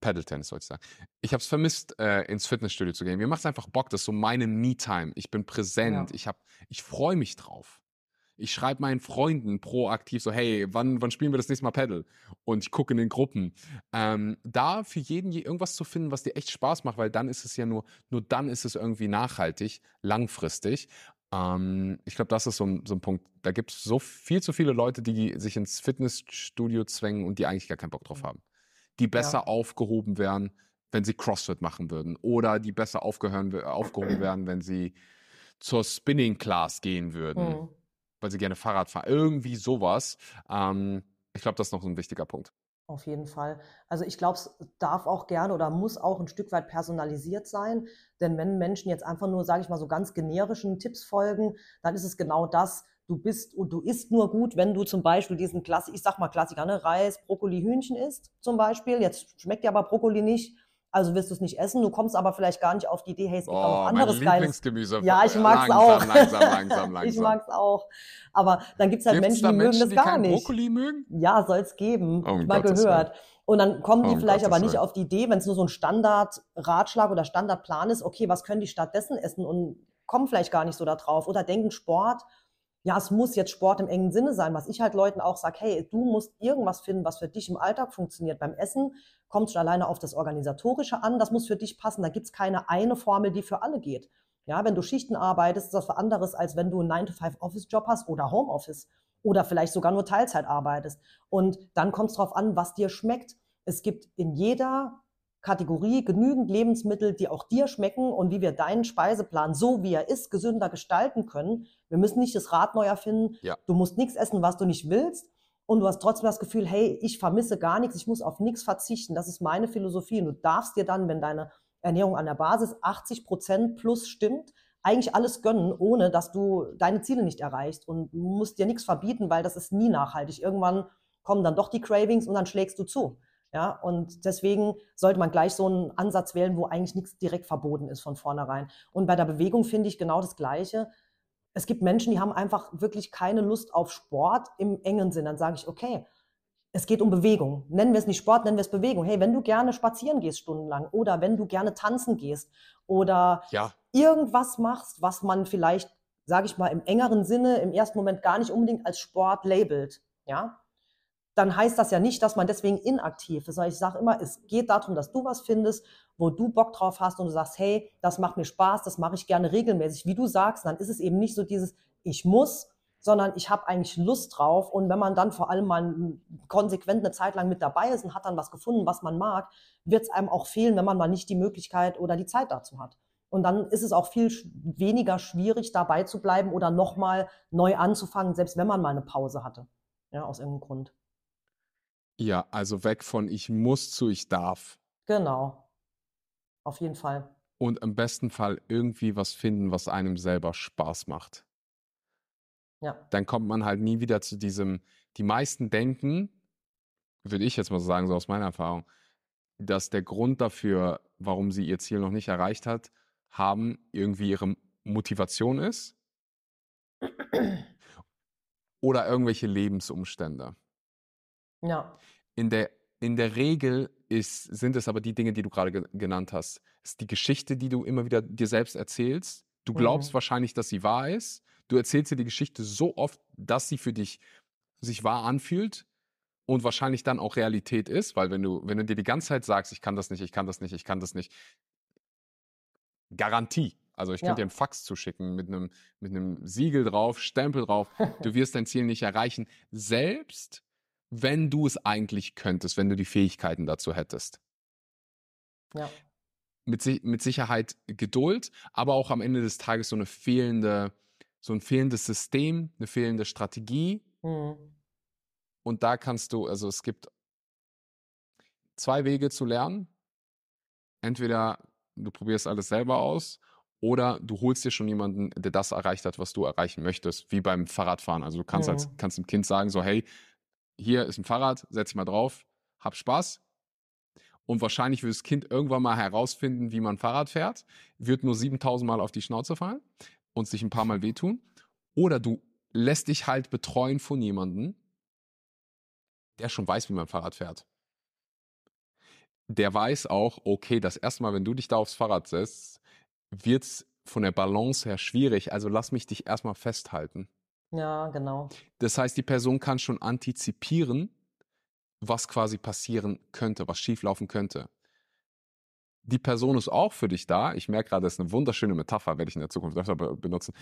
Paddle-Tennis sollte ich sagen. Ich habe es vermisst, äh, ins Fitnessstudio zu gehen. Mir macht es einfach Bock, das ist so meine Me-Time. Ich bin präsent, Ja. ich, hab- ich freue mich drauf. Ich schreibe meinen Freunden proaktiv so, hey, wann, wann spielen wir das nächste Mal Paddle? Und ich gucke in den Gruppen. Ähm, da für jeden je- irgendwas zu finden, was dir echt Spaß macht, weil dann ist es ja nur, nur dann ist es irgendwie nachhaltig, langfristig. Ähm, ich glaube, das ist so ein, so ein Punkt. Da gibt es so viel zu viele Leute, die sich ins Fitnessstudio zwängen und die eigentlich gar keinen Bock drauf haben. Die besser aufgehoben wären, wenn sie CrossFit machen würden. Oder die besser aufgehören, aufgehoben werden, wenn sie zur Spinning Class gehen würden Mhm. weil sie gerne Fahrrad fahren. Irgendwie sowas. Ähm, ich glaube, das ist noch so ein wichtiger Punkt. Auf jeden Fall. Also ich glaube, es darf auch gerne oder muss auch ein Stück weit personalisiert sein. Denn wenn Menschen jetzt einfach nur, sage ich mal, so ganz generischen Tipps folgen, dann ist es genau das. Du bist und du isst nur gut, wenn du zum Beispiel diesen Klassik, ich sag mal Klassiker, ne? Reis, Brokkoli, Hühnchen isst zum Beispiel. Jetzt schmeckt dir aber Brokkoli nicht, also wirst du es nicht essen. Du kommst aber vielleicht gar nicht auf die Idee, hey, es gibt auch noch Oh, mein anderes geiles. Lieblingsgemüse. Ja, ich mag's langsam, auch. Langsam, langsam, langsam. Ich mag's auch. Aber dann gibt's halt Gibt's Menschen, die mögen Menschen, das gar nicht. Brokkoli mögen? Ja, soll es geben. Oh, um mal Gottes gehört. Und dann kommen die Oh, vielleicht aber Gottes nicht Willen. auf die Idee, wenn es nur so ein Standard-Ratschlag oder Standardplan ist, okay, was können die stattdessen essen und kommen vielleicht gar nicht so da drauf oder denken Sport, ja, es muss jetzt Sport im engen Sinne sein, was ich halt Leuten auch sage, hey, du musst irgendwas finden, was für dich im Alltag funktioniert. Beim Essen kommt schon alleine auf das Organisatorische an, das muss für dich passen. Da gibt es keine eine Formel, die für alle geht. Ja, wenn du Schichten arbeitest, ist das was anderes, als wenn du einen 9-to-5-Office-Job hast oder Homeoffice oder vielleicht sogar nur Teilzeit arbeitest. Und dann kommt es darauf an, was dir schmeckt. Es gibt in jeder Kategorie genügend Lebensmittel, die auch dir schmecken und wie wir deinen Speiseplan, so wie er ist, gesünder gestalten können. Wir müssen nicht das Rad neu erfinden. Ja. Du musst nichts essen, was du nicht willst. Und du hast trotzdem das Gefühl, hey, ich vermisse gar nichts, ich muss auf nichts verzichten. Das ist meine Philosophie. Und du darfst dir dann, wenn deine Ernährung an der Basis 80 Prozent plus stimmt, eigentlich alles gönnen, ohne dass du deine Ziele nicht erreichst. Und du musst dir nichts verbieten, weil das ist nie nachhaltig. Irgendwann kommen dann doch die Cravings und dann schlägst du zu. Ja, und deswegen sollte man gleich so einen Ansatz wählen, wo eigentlich nichts direkt verboten ist von vornherein. Und bei der Bewegung finde ich genau das Gleiche. Es gibt Menschen, die haben einfach wirklich keine Lust auf Sport im engen Sinn. Dann sage ich, okay, es geht um Bewegung. Nennen wir es nicht Sport, nennen wir es Bewegung. Hey, wenn du gerne spazieren gehst stundenlang oder wenn du gerne tanzen gehst oder Ja, irgendwas machst, was man vielleicht, sage ich mal, im engeren Sinne im ersten Moment gar nicht unbedingt als Sport labelt, ja, dann heißt das ja nicht, dass man deswegen inaktiv ist. Ich sage immer, es geht darum, dass du was findest, wo du Bock drauf hast und du sagst, hey, das macht mir Spaß, das mache ich gerne regelmäßig, wie du sagst. Dann ist es eben nicht so dieses, ich muss, sondern ich habe eigentlich Lust drauf. Und wenn man dann vor allem mal konsequent eine Zeit lang mit dabei ist und hat dann was gefunden, was man mag, wird es einem auch fehlen, wenn man mal nicht die Möglichkeit oder die Zeit dazu hat. Und dann ist es auch viel weniger schwierig, dabei zu bleiben oder nochmal neu anzufangen, selbst wenn man mal eine Pause hatte. Ja, aus irgendeinem Grund. Ja, also weg von ich muss zu ich darf. Genau. Auf jeden Fall. Und im besten Fall irgendwie was finden, was einem selber Spaß macht. Ja. Dann kommt man halt nie wieder zu diesem, die meisten denken, würde ich jetzt mal so sagen, so aus meiner Erfahrung, dass der Grund dafür, warum sie ihr Ziel noch nicht erreicht hat, haben, irgendwie ihre Motivation ist oder irgendwelche Lebensumstände. Ja. In der, in der Regel ist, sind es aber die Dinge, die du gerade ge genannt hast. Es ist die Geschichte, die du immer wieder dir selbst erzählst, Du glaubst mhm. wahrscheinlich, dass sie wahr ist. Du erzählst dir die Geschichte so oft, dass sie für dich sich wahr anfühlt und wahrscheinlich dann auch Realität ist, weil wenn du, wenn du dir die ganze Zeit sagst, ich kann das nicht, ich kann das nicht, ich kann das nicht, Garantie. Also ich ja. könnte dir einen Fax zuschicken mit einem, mit einem Siegel drauf, Stempel drauf, du wirst dein Ziel nicht erreichen, selbst wenn du es eigentlich könntest, wenn du die Fähigkeiten dazu hättest. Ja. Mit, mit Sicherheit Geduld, aber auch am Ende des Tages so eine fehlende, so ein fehlendes System, eine fehlende Strategie. Mhm. Und da kannst du, also es gibt zwei Wege zu lernen. Entweder du probierst alles selber aus oder du holst dir schon jemanden, der das erreicht hat, was du erreichen möchtest, wie beim Fahrradfahren. Also du kannst mhm. als kannst dem Kind sagen so, hey, hier ist ein Fahrrad, setz dich mal drauf, hab Spaß. Und wahrscheinlich wird das Kind irgendwann mal herausfinden, wie man Fahrrad fährt, wird nur 7000 Mal auf die Schnauze fallen und sich ein paar Mal wehtun. Oder du lässt dich halt betreuen von jemandem, der schon weiß, wie man Fahrrad fährt. Der weiß auch, okay, das erste Mal, wenn du dich da aufs Fahrrad setzt, wird's von der Balance her schwierig. Also lass mich dich erstmal festhalten. Ja, genau. Das heißt, die Person kann schon antizipieren, was quasi passieren könnte, was schieflaufen könnte. Die Person ist auch für dich da. Ich merke gerade, das ist eine wunderschöne Metapher, werde ich in der Zukunft öfter benutzen.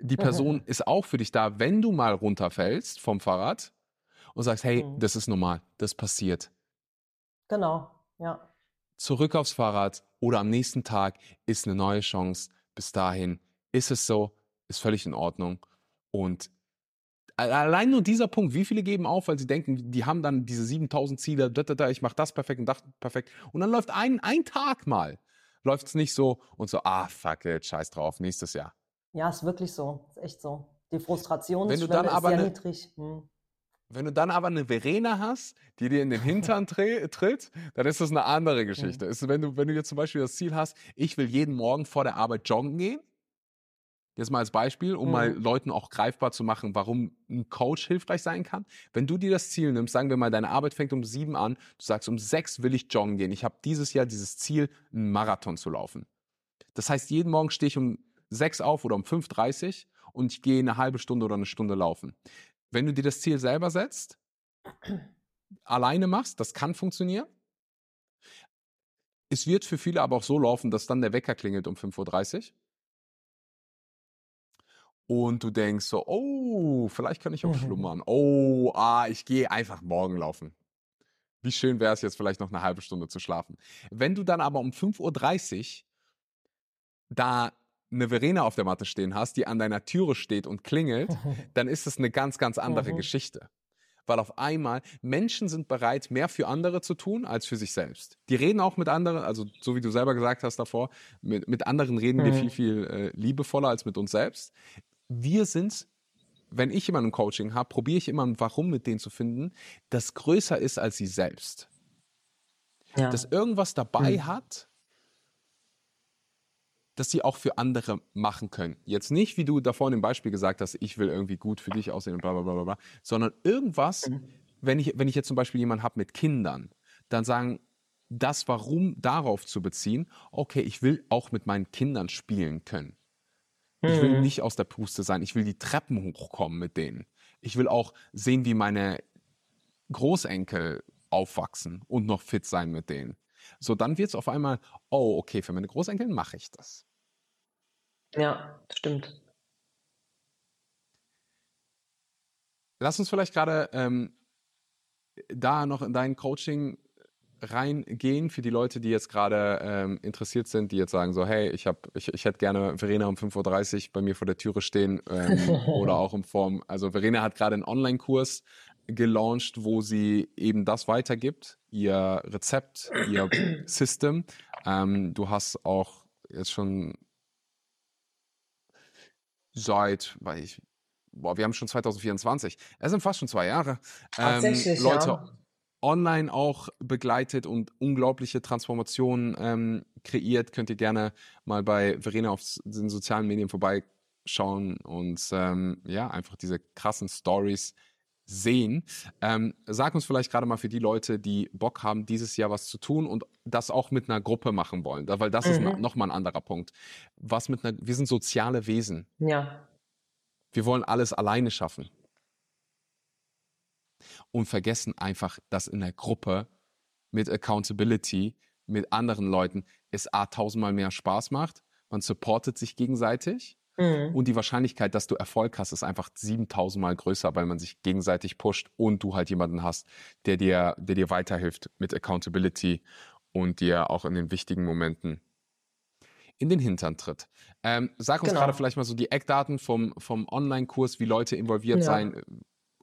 Die Person ist auch für dich da, wenn du mal runterfällst vom Fahrrad und sagst, hey, mhm. das ist normal, das passiert. Genau, ja. Zurück aufs Fahrrad oder am nächsten Tag ist eine neue Chance. Bis dahin ist es so, ist völlig in Ordnung. Und allein nur dieser Punkt, wie viele geben auf, weil sie denken, die haben dann diese 7000 Ziele, da, da, da, ich mache das perfekt und das perfekt. Und dann läuft ein, ein Tag mal, läuft es nicht so und so, ah, fuck it, scheiß drauf, nächstes Jahr. Ja, ist wirklich so, ist echt so. Die Frustrationsschwelle ist sehr eine, niedrig. Hm. Wenn du dann aber eine Verena hast, die dir in den Hintern tritt, dann ist das eine andere hm. Geschichte. Mhm. Ist, wenn, du, wenn du jetzt zum Beispiel das Ziel hast, ich will jeden Morgen vor der Arbeit joggen gehen, Jetzt mal als Beispiel, um mhm. mal Leuten auch greifbar zu machen, warum ein Coach hilfreich sein kann. Wenn du dir das Ziel nimmst, sagen wir mal, deine Arbeit fängt um sieben an, du sagst, um sechs will ich joggen gehen. Ich habe dieses Jahr dieses Ziel, einen Marathon zu laufen. Das heißt, jeden Morgen stehe ich um sechs auf oder um 5.30 Uhr und ich gehe eine halbe Stunde oder eine Stunde laufen. Wenn du dir das Ziel selber setzt, alleine machst, das kann funktionieren. Es wird für viele aber auch so laufen, dass dann der Wecker klingelt um 5.30 Uhr und du denkst so, oh, vielleicht kann ich auch mhm. schlummern. Oh, ah, ich gehe einfach morgen laufen. Wie schön wäre es jetzt vielleicht noch eine halbe Stunde zu schlafen. Wenn du dann aber um 5.30 Uhr da eine Verena auf der Matte stehen hast, die an deiner Türe steht und klingelt, dann ist es eine ganz, ganz andere mhm. Geschichte. Weil auf einmal Menschen sind bereit, mehr für andere zu tun als für sich selbst. Die reden auch mit anderen, also so wie du selber gesagt hast davor, mit, mit anderen reden mhm. wir viel, viel äh, liebevoller als mit uns selbst wir sind, wenn ich jemanden im Coaching habe, probiere ich immer ein Warum mit denen zu finden, das größer ist als sie selbst. Ja. Dass irgendwas dabei mhm. hat, dass sie auch für andere machen können. Jetzt nicht, wie du davor im Beispiel gesagt hast, ich will irgendwie gut für dich aussehen und bla bla bla bla, sondern irgendwas, mhm. wenn ich, wenn ich jetzt zum Beispiel jemanden habe mit Kindern, dann sagen, das Warum darauf zu beziehen, okay, ich will auch mit meinen Kindern spielen können. Ich will mhm. nicht aus der Puste sein. Ich will die Treppen hochkommen mit denen. Ich will auch sehen, wie meine Großenkel aufwachsen und noch fit sein mit denen. So, dann wird es auf einmal, oh, okay, für meine Großenkel mache ich das. Ja, stimmt. Lass uns vielleicht gerade ähm, da noch in dein Coaching reingehen für die Leute, die jetzt gerade ähm, interessiert sind, die jetzt sagen so, hey, ich habe, ich, ich hätte gerne Verena um 5.30 Uhr bei mir vor der Türe stehen ähm, oder auch in Form, also Verena hat gerade einen Online-Kurs gelauncht, wo sie eben das weitergibt, ihr Rezept, ihr System. Ähm, du hast auch jetzt schon seit, weil ich, boah, wir haben schon 2024, es sind fast schon zwei Jahre, ähm, Leute, ja online auch begleitet und unglaubliche Transformationen ähm, kreiert. Könnt ihr gerne mal bei Verena auf den sozialen Medien vorbeischauen und ähm, ja, einfach diese krassen Stories sehen. Ähm, sag uns vielleicht gerade mal für die Leute, die Bock haben, dieses Jahr was zu tun und das auch mit einer Gruppe machen wollen, weil das mhm. ist nochmal ein anderer Punkt. Was mit einer, wir sind soziale Wesen. Ja. Wir wollen alles alleine schaffen. Und vergessen einfach, dass in der Gruppe mit Accountability, mit anderen Leuten, es A tausendmal mehr Spaß macht. Man supportet sich gegenseitig Mhm. Und die Wahrscheinlichkeit, dass du Erfolg hast, ist einfach 7000 Mal größer, weil man sich gegenseitig pusht und du halt jemanden hast, der dir, der dir weiterhilft mit Accountability und dir auch in den wichtigen Momenten in den Hintern tritt. Ähm, sag uns genau. gerade vielleicht mal so die Eckdaten vom, vom Online-Kurs, wie Leute involviert ja. sein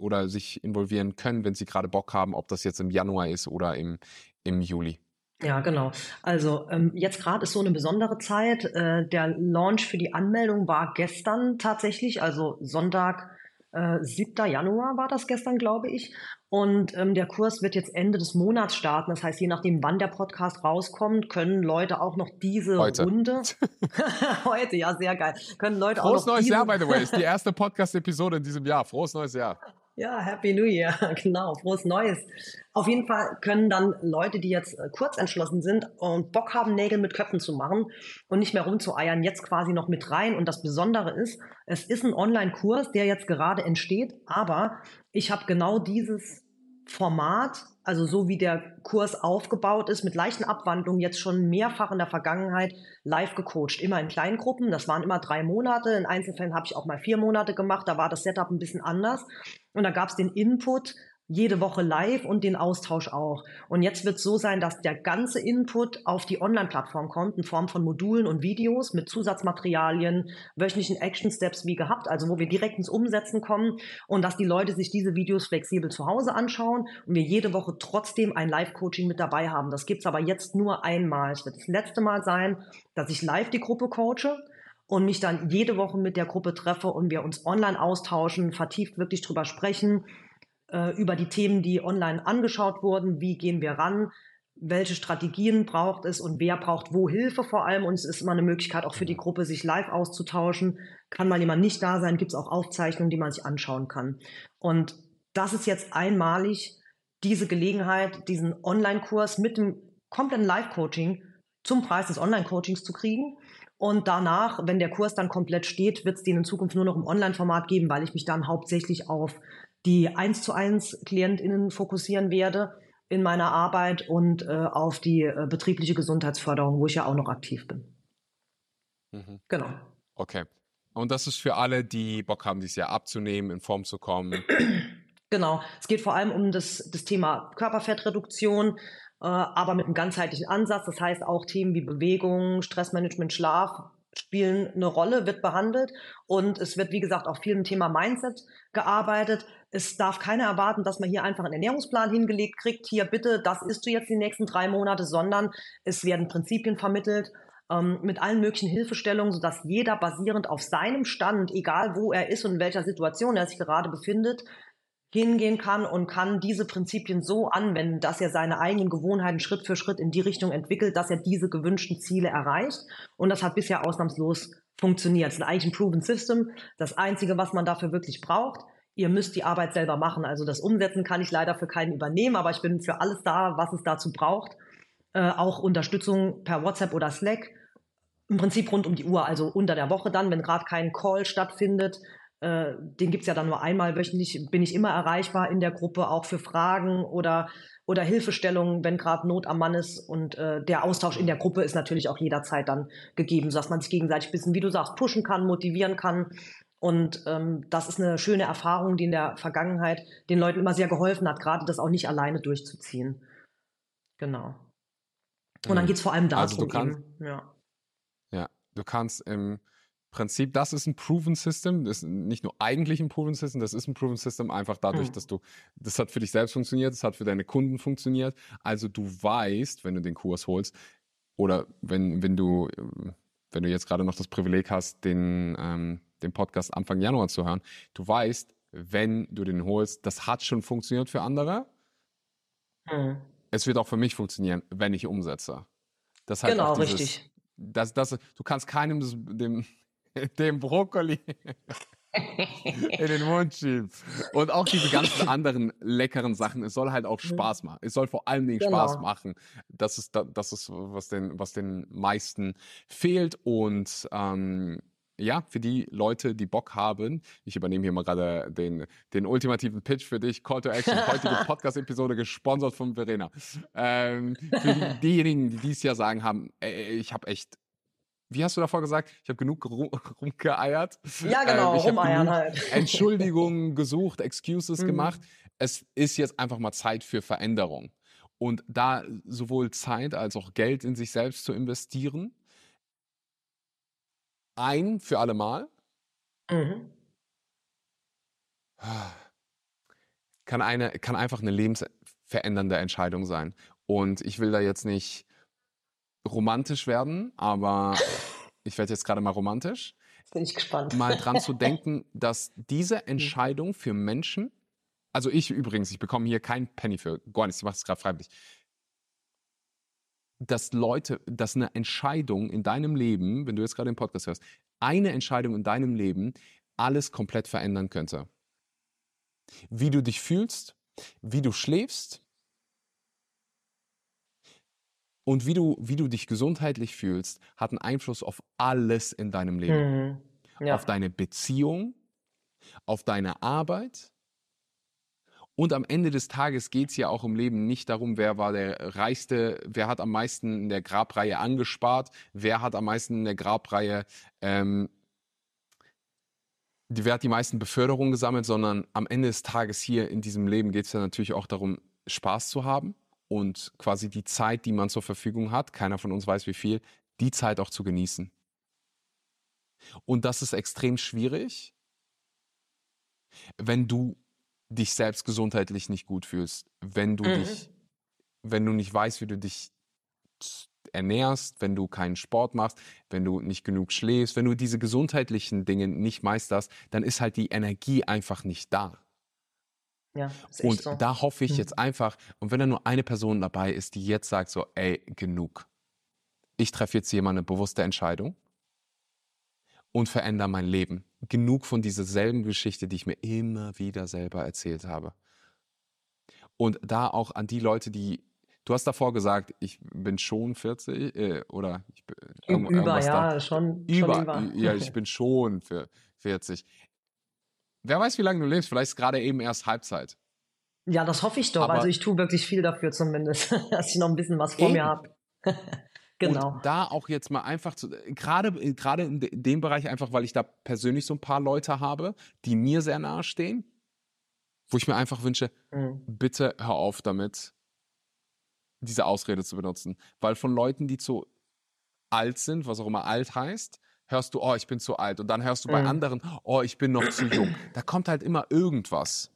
oder sich involvieren können, wenn sie gerade Bock haben, ob das jetzt im Januar ist oder im, im Juli. Ja, genau. Also ähm, jetzt gerade ist so eine besondere Zeit. Äh, der Launch für die Anmeldung war gestern tatsächlich, also Sonntag, äh, 7. Januar war das gestern, glaube ich. Und ähm, der Kurs wird jetzt Ende des Monats starten. Das heißt, je nachdem, wann der Podcast rauskommt, können Leute auch noch diese Heute. Runde. Heute, ja, sehr geil. Können Leute Frohes auch noch neues Jahr, by the way. Ist die erste Podcast-Episode in diesem Jahr. Frohes neues Jahr. Ja, Happy New Year, genau, frohes Neues. Auf jeden Fall können dann Leute, die jetzt äh, kurz entschlossen sind und Bock haben, Nägel mit Köpfen zu machen und nicht mehr rumzueiern, jetzt quasi noch mit rein. Und das Besondere ist, es ist ein Online-Kurs, der jetzt gerade entsteht, aber ich habe genau dieses Format, also so wie der Kurs aufgebaut ist, mit leichten Abwandlungen jetzt schon mehrfach in der Vergangenheit live gecoacht. Immer in kleinen Gruppen, das waren immer drei Monate. In Einzelfällen habe ich auch mal vier Monate gemacht, da war das Setup ein bisschen anders. Und da gab es den Input jede Woche live und den Austausch auch. Und jetzt wird es so sein, dass der ganze Input auf die Online-Plattform kommt in Form von Modulen und Videos mit Zusatzmaterialien, wöchentlichen Action-Steps wie gehabt, also wo wir direkt ins Umsetzen kommen und dass die Leute sich diese Videos flexibel zu Hause anschauen und wir jede Woche trotzdem ein Live-Coaching mit dabei haben. Das gibt's aber jetzt nur einmal. Es wird das letzte Mal sein, dass ich live die Gruppe coache und mich dann jede Woche mit der Gruppe treffe und wir uns online austauschen, vertieft wirklich drüber sprechen, äh, über die Themen, die online angeschaut wurden, wie gehen wir ran, welche Strategien braucht es und wer braucht wo Hilfe vor allem. Und es ist immer eine Möglichkeit auch für die Gruppe, sich live auszutauschen. Kann mal jemand nicht da sein, gibt es auch Aufzeichnungen, die man sich anschauen kann. Und das ist jetzt einmalig diese Gelegenheit, diesen Online-Kurs mit dem kompletten Live-Coaching zum Preis des Online-Coachings zu kriegen. Und danach, wenn der Kurs dann komplett steht, wird es den in Zukunft nur noch im Online-Format geben, weil ich mich dann hauptsächlich auf die eins zu eins KlientInnen fokussieren werde in meiner Arbeit und äh, auf die äh, betriebliche Gesundheitsförderung, wo ich ja auch noch aktiv bin. Mhm. Genau. Okay. Und das ist für alle, die Bock haben, dieses Jahr abzunehmen, in Form zu kommen. Genau. Es geht vor allem um das, das Thema Körperfettreduktion, äh, aber mit einem ganzheitlichen Ansatz. Das heißt auch Themen wie Bewegung, Stressmanagement, Schlaf spielen eine Rolle, wird behandelt und es wird, wie gesagt, auch viel im Thema Mindset gearbeitet. Es darf keiner erwarten, dass man hier einfach einen Ernährungsplan hingelegt kriegt, hier bitte, das isst du jetzt die nächsten drei Monate, sondern es werden Prinzipien vermittelt ähm, mit allen möglichen Hilfestellungen, sodass jeder basierend auf seinem Stand, egal wo er ist und in welcher Situation er sich gerade befindet, hingehen kann und kann diese Prinzipien so anwenden, dass er seine eigenen Gewohnheiten Schritt für Schritt in die Richtung entwickelt, dass er diese gewünschten Ziele erreicht. Und das hat bisher ausnahmslos funktioniert. Es ist eigentlich ein Proven System. Das Einzige, was man dafür wirklich braucht, ihr müsst die Arbeit selber machen. Also das Umsetzen kann ich leider für keinen übernehmen, aber ich bin für alles da, was es dazu braucht. Äh, auch Unterstützung per WhatsApp oder Slack. Im Prinzip rund um die Uhr, also unter der Woche dann, wenn gerade kein Call stattfindet, äh, den gibt's ja dann nur einmal wöchentlich, bin ich immer erreichbar in der Gruppe, auch für Fragen oder, oder Hilfestellungen, wenn gerade Not am Mann ist. Und äh, der Austausch in der Gruppe ist natürlich auch jederzeit dann gegeben, sodass man sich gegenseitig ein bisschen, wie du sagst, pushen kann, motivieren kann. Und ähm, das ist eine schöne Erfahrung, die in der Vergangenheit den Leuten immer sehr geholfen hat, gerade das auch nicht alleine durchzuziehen. Genau. Und dann mhm. geht's vor allem darum, also du kannst, eben, ja. ja, du kannst im Prinzip, das ist ein Proven System, das ist nicht nur eigentlich ein Proven System, das ist ein Proven System einfach dadurch, mhm. dass du, das hat für dich selbst funktioniert, das hat für deine Kunden funktioniert. Also du weißt, wenn du den Kurs holst oder wenn, wenn du, wenn du jetzt gerade noch das Privileg hast, den, ähm, den Podcast Anfang Januar zu hören, du weißt, wenn du den holst, das hat schon funktioniert für andere. Mhm. Es wird auch für mich funktionieren, wenn ich umsetze. Das heißt genau, dieses, richtig. Das, das, du kannst keinem dem, dem Brokkoli. in den Mund schiebt. Und auch diese ganzen anderen leckeren Sachen. Es soll halt auch mhm. Spaß machen. Es soll vor allen Dingen genau. Spaß machen. Das ist, das ist was den, was den meisten fehlt. Und ähm, ja, für die Leute, die Bock haben, ich übernehme hier mal gerade den, den ultimativen Pitch für dich. Call to Action, heutige Podcast-Episode gesponsert von Verena. Ähm, für die, diejenigen, die dies Jahr sagen haben, ey, ich habe echt wie hast du davor gesagt? Ich habe genug rumgeeiert. Ja, genau, ähm, rumeiern halt. Entschuldigungen gesucht, Excuses mhm. gemacht. Es ist jetzt einfach mal Zeit für Veränderung. Und da sowohl Zeit als auch Geld in sich selbst zu investieren, ein für alle Mal, mhm. kann, eine, kann einfach eine lebensverändernde Entscheidung sein. Und ich will da jetzt nicht romantisch werden, aber ich werde jetzt gerade mal romantisch. Bin ich gespannt. Mal dran zu denken, dass diese hm. Entscheidung für Menschen, also ich übrigens, ich bekomme hier kein Penny für gar nichts, ich mache es gerade freiwillig. Dass Leute, dass eine Entscheidung in deinem Leben, wenn du jetzt gerade den Podcast hörst, eine Entscheidung in deinem Leben alles komplett verändern könnte. Wie du dich fühlst, wie du schläfst, und wie du, wie du dich gesundheitlich fühlst, hat einen Einfluss auf alles in deinem Leben. Mhm. Ja. Auf deine Beziehung, auf deine Arbeit. Und am Ende des Tages geht es ja auch im Leben nicht darum, wer war der reichste, wer hat am meisten in der Grabreihe angespart, wer hat am meisten in der Grabreihe, ähm, wer hat die meisten Beförderungen gesammelt, sondern am Ende des Tages hier in diesem Leben geht es ja natürlich auch darum, Spaß zu haben und quasi die Zeit, die man zur Verfügung hat, keiner von uns weiß wie viel, die Zeit auch zu genießen. Und das ist extrem schwierig, wenn du dich selbst gesundheitlich nicht gut fühlst, wenn du mhm. dich, wenn du nicht weißt, wie du dich ernährst, wenn du keinen Sport machst, wenn du nicht genug schläfst, wenn du diese gesundheitlichen Dinge nicht meisterst, dann ist halt die Energie einfach nicht da. Ja, und so. da hoffe ich hm. jetzt einfach, und wenn da nur eine Person dabei ist, die jetzt sagt so, ey, genug. Ich treffe jetzt hier mal eine bewusste Entscheidung und verändere mein Leben. Genug von dieser selben Geschichte, die ich mir immer wieder selber erzählt habe. Und da auch an die Leute, die, du hast davor gesagt, ich bin schon 40 äh, oder ich bin über, ja, da, schon, über, schon über. Ja, ich bin schon für 40. Wer weiß, wie lange du lebst, vielleicht ist gerade eben erst Halbzeit. Ja, das hoffe ich doch. Aber also ich tue wirklich viel dafür zumindest, dass ich noch ein bisschen was vor eben. mir habe. genau. Und da auch jetzt mal einfach zu, gerade, gerade in dem Bereich einfach, weil ich da persönlich so ein paar Leute habe, die mir sehr nahe stehen, wo ich mir einfach wünsche, mhm. bitte hör auf damit, diese Ausrede zu benutzen. Weil von Leuten, die zu alt sind, was auch immer alt heißt, hörst du, oh, ich bin zu alt. Und dann hörst du bei mhm. anderen, oh, ich bin noch zu jung. Da kommt halt immer irgendwas.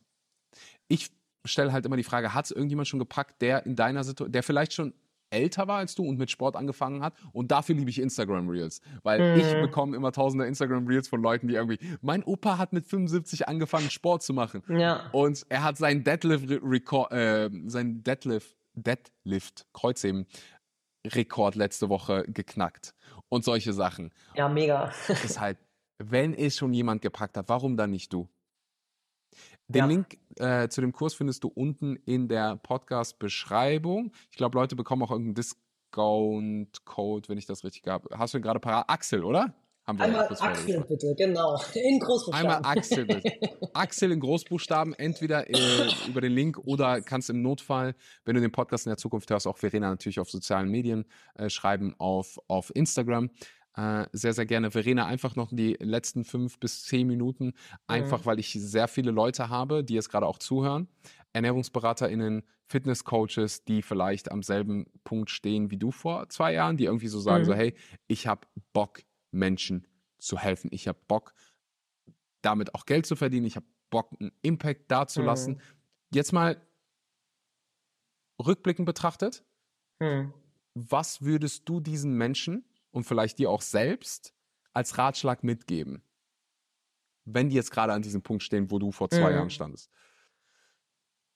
Ich stelle halt immer die Frage, hat es irgendjemand schon gepackt, der in deiner Situation, der vielleicht schon älter war als du und mit Sport angefangen hat. Und dafür liebe ich Instagram Reels. Weil mhm. ich bekomme immer tausende Instagram Reels von Leuten, die irgendwie, mein Opa hat mit 75 angefangen, Sport zu machen. Ja. Und er hat seinen Deadlift, Record, äh, seinen Deadlift, Deadlift, Kreuzheben Rekord letzte Woche geknackt und solche Sachen. Ja, mega. ist halt, wenn es schon jemand gepackt hat, warum dann nicht du? Den ja. Link äh, zu dem Kurs findest du unten in der Podcast-Beschreibung. Ich glaube, Leute bekommen auch irgendeinen Discount-Code, wenn ich das richtig habe. Hast du ihn gerade parat? Axel, oder? Haben wir Einmal Axel bitte, genau. In Großbuchstaben. Einmal Axel bitte. Axel in Großbuchstaben, entweder äh, über den Link oder kannst im Notfall, wenn du den Podcast in der Zukunft hörst, auch Verena natürlich auf sozialen Medien äh, schreiben, auf, auf Instagram. Äh, sehr, sehr gerne. Verena, einfach noch die letzten fünf bis zehn Minuten, einfach mhm. weil ich sehr viele Leute habe, die jetzt gerade auch zuhören. ErnährungsberaterInnen, Fitnesscoaches, die vielleicht am selben Punkt stehen wie du vor zwei Jahren, die irgendwie so sagen, mhm. so hey, ich habe Bock, Menschen zu helfen. Ich habe Bock, damit auch Geld zu verdienen. Ich habe Bock, einen Impact dazulassen. Mhm. Jetzt mal rückblickend betrachtet, mhm. was würdest du diesen Menschen und vielleicht dir auch selbst als Ratschlag mitgeben, wenn die jetzt gerade an diesem Punkt stehen, wo du vor zwei mhm. Jahren standest?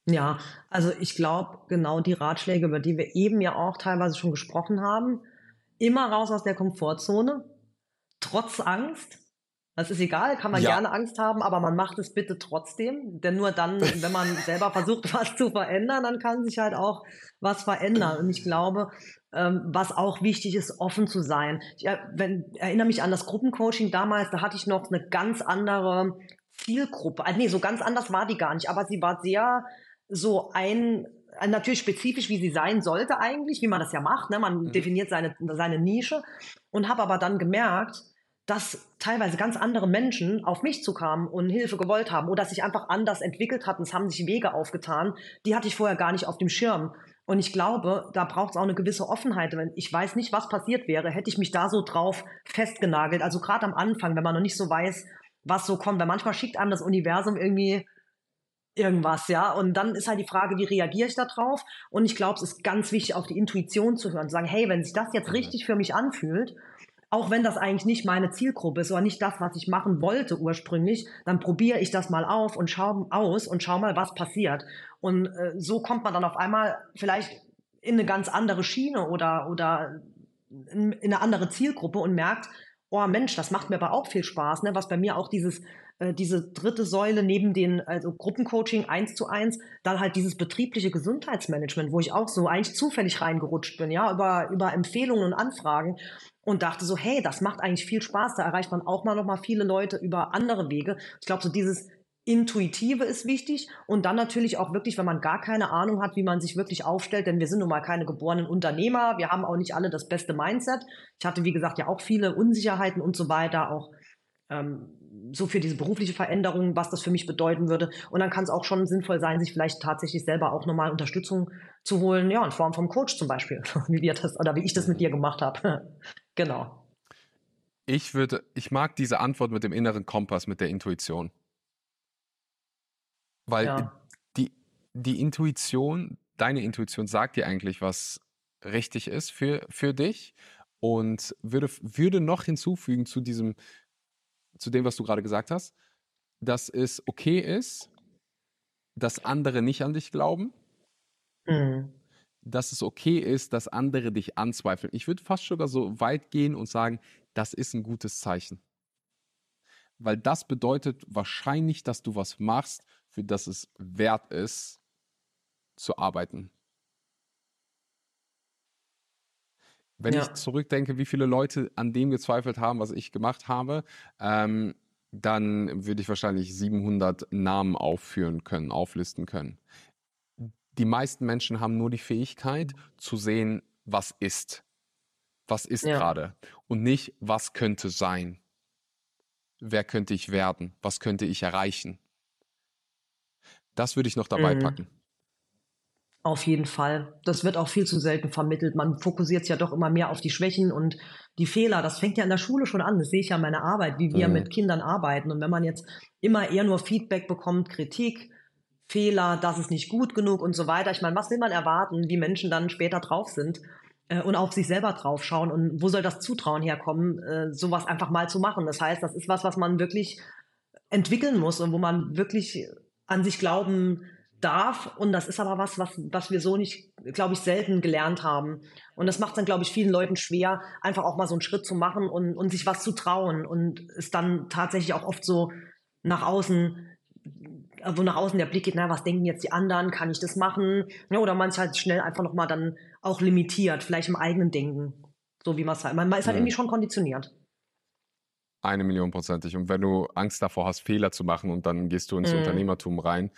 Ja, also ich glaube, genau die Ratschläge, über die wir eben ja auch teilweise schon gesprochen haben, immer raus aus der Komfortzone, trotz Angst. Das ist egal, kann man ja. gerne Angst haben, aber man macht es bitte trotzdem. Denn nur dann, wenn man selber versucht, was zu verändern, dann kann sich halt auch was verändern. Und ich glaube, ähm, was auch wichtig ist, offen zu sein. Ich wenn, erinnere mich an das Gruppencoaching damals, da hatte ich noch eine ganz andere Zielgruppe. Also nee, so ganz anders war die gar nicht, aber sie war sehr so ein, natürlich spezifisch, wie sie sein sollte eigentlich, wie man das ja macht. Ne? Man mhm. definiert seine, seine Nische und habe aber dann gemerkt, dass teilweise ganz andere Menschen auf mich zukamen und Hilfe gewollt haben oder sich einfach anders entwickelt hatten. Es haben sich Wege aufgetan, die hatte ich vorher gar nicht auf dem Schirm. Und ich glaube, da braucht es auch eine gewisse Offenheit. Ich weiß nicht, was passiert wäre, hätte ich mich da so drauf festgenagelt. Also gerade am Anfang, wenn man noch nicht so weiß, was so kommt. Weil manchmal schickt einem das Universum irgendwie irgendwas, ja. Und dann ist halt die Frage, wie reagiere ich da drauf? Und ich glaube, es ist ganz wichtig, auf die Intuition zu hören, zu sagen, hey, wenn sich das jetzt mhm. richtig für mich anfühlt, auch wenn das eigentlich nicht meine Zielgruppe ist oder nicht das, was ich machen wollte ursprünglich, dann probiere ich das mal auf und schau aus und schau mal, was passiert. Und äh, so kommt man dann auf einmal vielleicht in eine ganz andere Schiene oder, oder in, in eine andere Zielgruppe und merkt, oh Mensch, das macht mir aber auch viel Spaß, ne? was bei mir auch dieses äh, diese dritte Säule neben den also Gruppencoaching eins zu eins, dann halt dieses betriebliche Gesundheitsmanagement, wo ich auch so eigentlich zufällig reingerutscht bin, ja, über, über Empfehlungen und Anfragen und dachte so, hey, das macht eigentlich viel Spaß, da erreicht man auch mal noch mal viele Leute über andere Wege. Ich glaube, so dieses Intuitive ist wichtig und dann natürlich auch wirklich, wenn man gar keine Ahnung hat, wie man sich wirklich aufstellt, denn wir sind nun mal keine geborenen Unternehmer, wir haben auch nicht alle das beste Mindset. Ich hatte, wie gesagt, ja auch viele Unsicherheiten und so weiter, auch ähm, so für diese berufliche Veränderung, was das für mich bedeuten würde. Und dann kann es auch schon sinnvoll sein, sich vielleicht tatsächlich selber auch nochmal Unterstützung zu holen, ja, in Form vom Coach zum Beispiel, wie wir das oder wie ich das mit dir gemacht habe. Genau. Ich würde, ich mag diese Antwort mit dem inneren Kompass, mit der Intuition. Weil ja. die, die Intuition, deine Intuition sagt dir eigentlich, was richtig ist für, für dich und würde, würde noch hinzufügen zu diesem, zu dem, was du gerade gesagt hast, dass es okay ist, dass andere nicht an dich glauben. Mhm. Dass es okay ist, dass andere dich anzweifeln. Ich würde fast sogar so weit gehen und sagen, das ist ein gutes Zeichen. Weil das bedeutet wahrscheinlich, dass du was machst, für das es wert ist, zu arbeiten. Wenn ja. ich zurückdenke, wie viele Leute an dem gezweifelt haben, was ich gemacht habe, ähm, dann würde ich wahrscheinlich 700 Namen aufführen können, auflisten können. Die meisten Menschen haben nur die Fähigkeit zu sehen, was ist. Was ist ja. gerade und nicht, was könnte sein. Wer könnte ich werden? Was könnte ich erreichen? Das würde ich noch dabei mhm. packen. Auf jeden Fall. Das wird auch viel zu selten vermittelt. Man fokussiert ja doch immer mehr auf die Schwächen und die Fehler. Das fängt ja in der Schule schon an. Das sehe ich ja in meiner Arbeit, wie wir mhm. mit Kindern arbeiten. Und wenn man jetzt immer eher nur Feedback bekommt, Kritik, Fehler, das ist nicht gut genug und so weiter. Ich meine, was will man erwarten, wie Menschen dann später drauf sind äh, und auf sich selber draufschauen? Und wo soll das Zutrauen herkommen, äh, sowas einfach mal zu machen? Das heißt, das ist was, was man wirklich entwickeln muss und wo man wirklich an sich glauben darf. Und das ist aber was, was, was wir so nicht, glaube ich, selten gelernt haben. Und das macht dann, glaube ich, vielen Leuten schwer, einfach auch mal so einen Schritt zu machen und, und sich was zu trauen und es dann tatsächlich auch oft so nach außen wo nach außen der Blick geht, na, was denken jetzt die anderen, kann ich das machen? Ja, oder man ist halt schnell einfach nochmal dann auch limitiert, vielleicht im eigenen Denken. So wie man es halt, man, man ist halt mhm. irgendwie schon konditioniert. Eine Million prozentig. Und wenn du Angst davor hast, Fehler zu machen und dann gehst du ins mhm. Unternehmertum rein,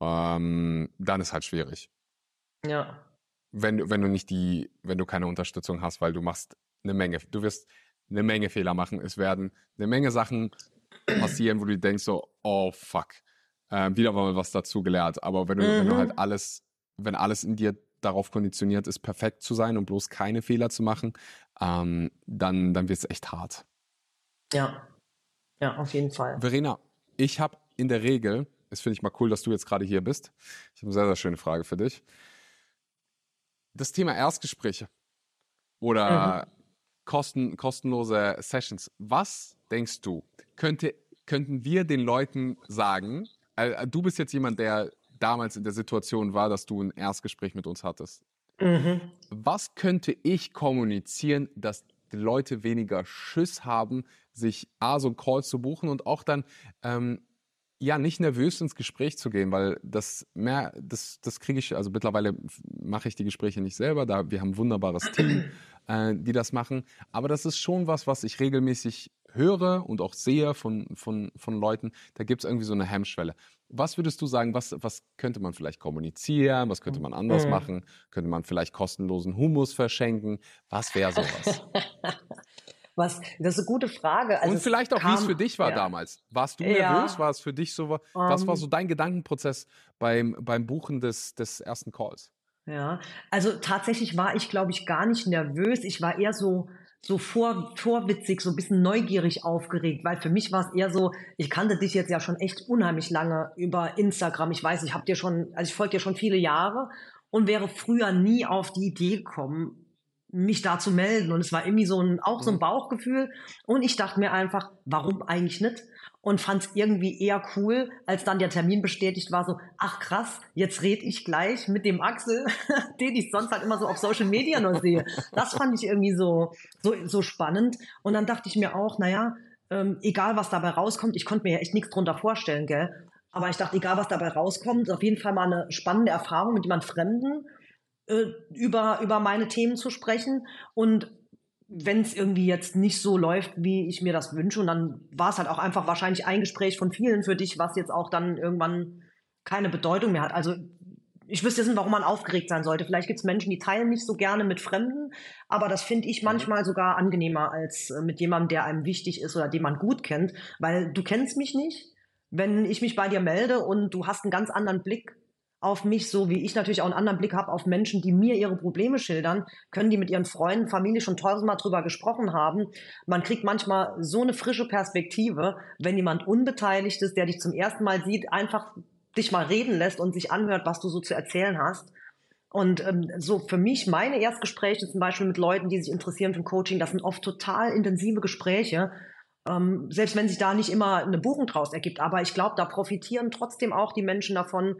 ähm, dann ist halt schwierig. Ja. Wenn, wenn du nicht die, wenn du keine Unterstützung hast, weil du machst eine Menge, du wirst eine Menge Fehler machen. Es werden eine Menge Sachen passieren, wo du denkst so, oh fuck, äh, wieder mal was dazu gelernt. Aber wenn du, mhm. wenn du halt mhm. alles, wenn alles in dir darauf konditioniert ist, perfekt zu sein und bloß keine Fehler zu machen, ähm, dann, dann wird es echt hart. Ja, ja, auf jeden Fall. Verena, ich habe in der Regel das finde ich mal cool, dass du jetzt gerade hier bist. Ich habe eine sehr, sehr schöne Frage für dich. Das Thema Erstgespräche oder mhm. kosten, kostenlose Sessions. Was denkst du, könnte, könnten wir den Leuten sagen? Äh, du bist jetzt jemand, der damals in der Situation war, dass du ein Erstgespräch mit uns hattest. Mhm. Was könnte ich kommunizieren, dass die Leute weniger Schiss haben, sich A, so einen Call zu buchen und auch dann ähm, ja, nicht nervös ins Gespräch zu gehen, weil das mehr, das, das kriege ich, also mittlerweile mache ich die Gespräche nicht selber, da wir haben ein wunderbares Team, äh, die das machen. Aber das ist schon was, was ich regelmäßig höre und auch sehe von, von, von Leuten. Da gibt es irgendwie so eine Hemmschwelle. Was würdest du sagen, was, was könnte man vielleicht kommunizieren? Was könnte man anders mhm. machen? Könnte man vielleicht kostenlosen Humus verschenken? Was wäre sowas? Was, das ist eine gute Frage. Also und vielleicht auch, wie es für dich war ja. damals. Warst du nervös? Ja. War es für dich so? Was um, war so ähm. dein Gedankenprozess beim, beim Buchen des, des ersten Calls? Ja, also tatsächlich war ich, glaube ich, gar nicht nervös. Ich war eher so, so vor, vorwitzig, so ein bisschen neugierig aufgeregt, weil für mich war es eher so, ich kannte dich jetzt ja schon echt unheimlich lange über Instagram. Ich weiß, ich habe dir schon, also ich folge dir schon viele Jahre und wäre früher nie auf die Idee gekommen, mich da zu melden. Und es war irgendwie so ein, auch so ein mhm. Bauchgefühl. Und ich dachte mir einfach, warum eigentlich nicht? Und fand es irgendwie eher cool, als dann der Termin bestätigt war, so, ach krass, jetzt red ich gleich mit dem Axel, den ich sonst halt immer so auf Social Media nur sehe. Das fand ich irgendwie so, so, so spannend. Und dann dachte ich mir auch, naja, ähm, egal was dabei rauskommt, ich konnte mir ja echt nichts drunter vorstellen, gell? Aber ich dachte, egal was dabei rauskommt, auf jeden Fall mal eine spannende Erfahrung mit jemand Fremden äh, über, über meine Themen zu sprechen. Und wenn es irgendwie jetzt nicht so läuft, wie ich mir das wünsche, und dann war es halt auch einfach wahrscheinlich ein Gespräch von vielen für dich, was jetzt auch dann irgendwann keine Bedeutung mehr hat. Also ich wüsste jetzt nicht, warum man aufgeregt sein sollte. Vielleicht gibt es Menschen, die teilen nicht so gerne mit Fremden, aber das finde ich mhm. manchmal sogar angenehmer als äh, mit jemandem, der einem wichtig ist oder den man gut kennt, weil du kennst mich nicht. Wenn ich mich bei dir melde und du hast einen ganz anderen Blick auf mich, so wie ich natürlich auch einen anderen Blick habe auf Menschen, die mir ihre Probleme schildern, können die mit ihren Freunden, Familie schon tausendmal drüber gesprochen haben. Man kriegt manchmal so eine frische Perspektive, wenn jemand unbeteiligt ist, der dich zum ersten Mal sieht, einfach dich mal reden lässt und sich anhört, was du so zu erzählen hast. Und ähm, so für mich, meine Erstgespräche zum Beispiel mit Leuten, die sich interessieren für Coaching, das sind oft total intensive Gespräche. Ähm, selbst wenn sich da nicht immer eine Buchung draus ergibt. Aber ich glaube, da profitieren trotzdem auch die Menschen davon,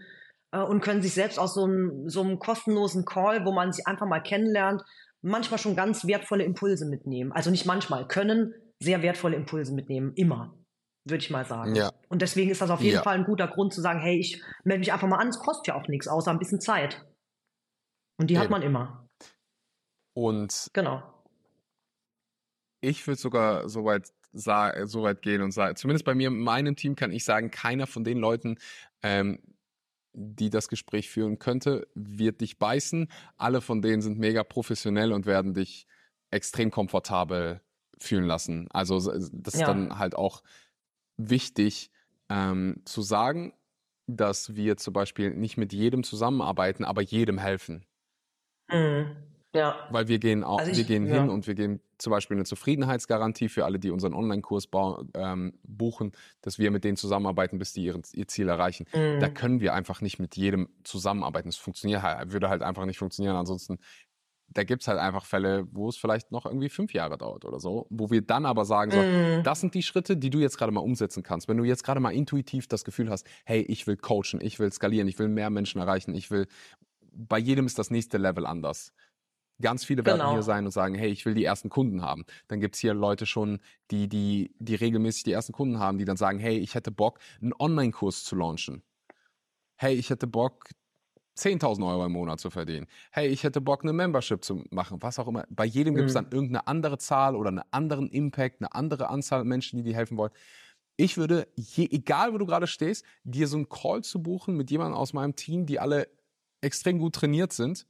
und können sich selbst aus so einem, so einem kostenlosen Call, wo man sich einfach mal kennenlernt, manchmal schon ganz wertvolle Impulse mitnehmen. Also nicht manchmal, können sehr wertvolle Impulse mitnehmen, immer, würde ich mal sagen. Ja. Und deswegen ist das auf jeden ja. Fall ein guter Grund zu sagen, hey, ich melde mich einfach mal an, es kostet ja auch nichts, außer ein bisschen Zeit. Und die Eben. hat man immer. Und genau. Ich würde sogar so weit, so weit gehen und sagen, zumindest bei mir in meinem Team kann ich sagen, keiner von den Leuten, ähm, die das Gespräch führen könnte, wird dich beißen. Alle von denen sind mega professionell und werden dich extrem komfortabel fühlen lassen. Also das ist ja. dann halt auch wichtig ähm, zu sagen, dass wir zum Beispiel nicht mit jedem zusammenarbeiten, aber jedem helfen. Mhm. Ja. Weil wir gehen auch, also ich, wir gehen ja. hin und wir gehen zum Beispiel eine Zufriedenheitsgarantie für alle, die unseren Online-Kurs ähm, buchen, dass wir mit denen zusammenarbeiten, bis die ihren, ihr Ziel erreichen. Mhm. Da können wir einfach nicht mit jedem zusammenarbeiten. Das funktioniert halt, würde halt einfach nicht funktionieren. Ansonsten, da gibt es halt einfach Fälle, wo es vielleicht noch irgendwie fünf Jahre dauert oder so, wo wir dann aber sagen so, mhm. das sind die Schritte, die du jetzt gerade mal umsetzen kannst. Wenn du jetzt gerade mal intuitiv das Gefühl hast, hey, ich will coachen, ich will skalieren, ich will mehr Menschen erreichen, ich will, bei jedem ist das nächste Level anders Ganz viele werden genau. hier sein und sagen, hey, ich will die ersten Kunden haben. Dann gibt es hier Leute schon, die, die, die regelmäßig die ersten Kunden haben, die dann sagen, hey, ich hätte Bock, einen Online-Kurs zu launchen. Hey, ich hätte Bock, 10.000 Euro im Monat zu verdienen. Hey, ich hätte Bock, eine Membership zu machen, was auch immer. Bei jedem mhm. gibt es dann irgendeine andere Zahl oder einen anderen Impact, eine andere Anzahl Menschen, die dir helfen wollen. Ich würde, je, egal wo du gerade stehst, dir so einen Call zu buchen mit jemandem aus meinem Team, die alle extrem gut trainiert sind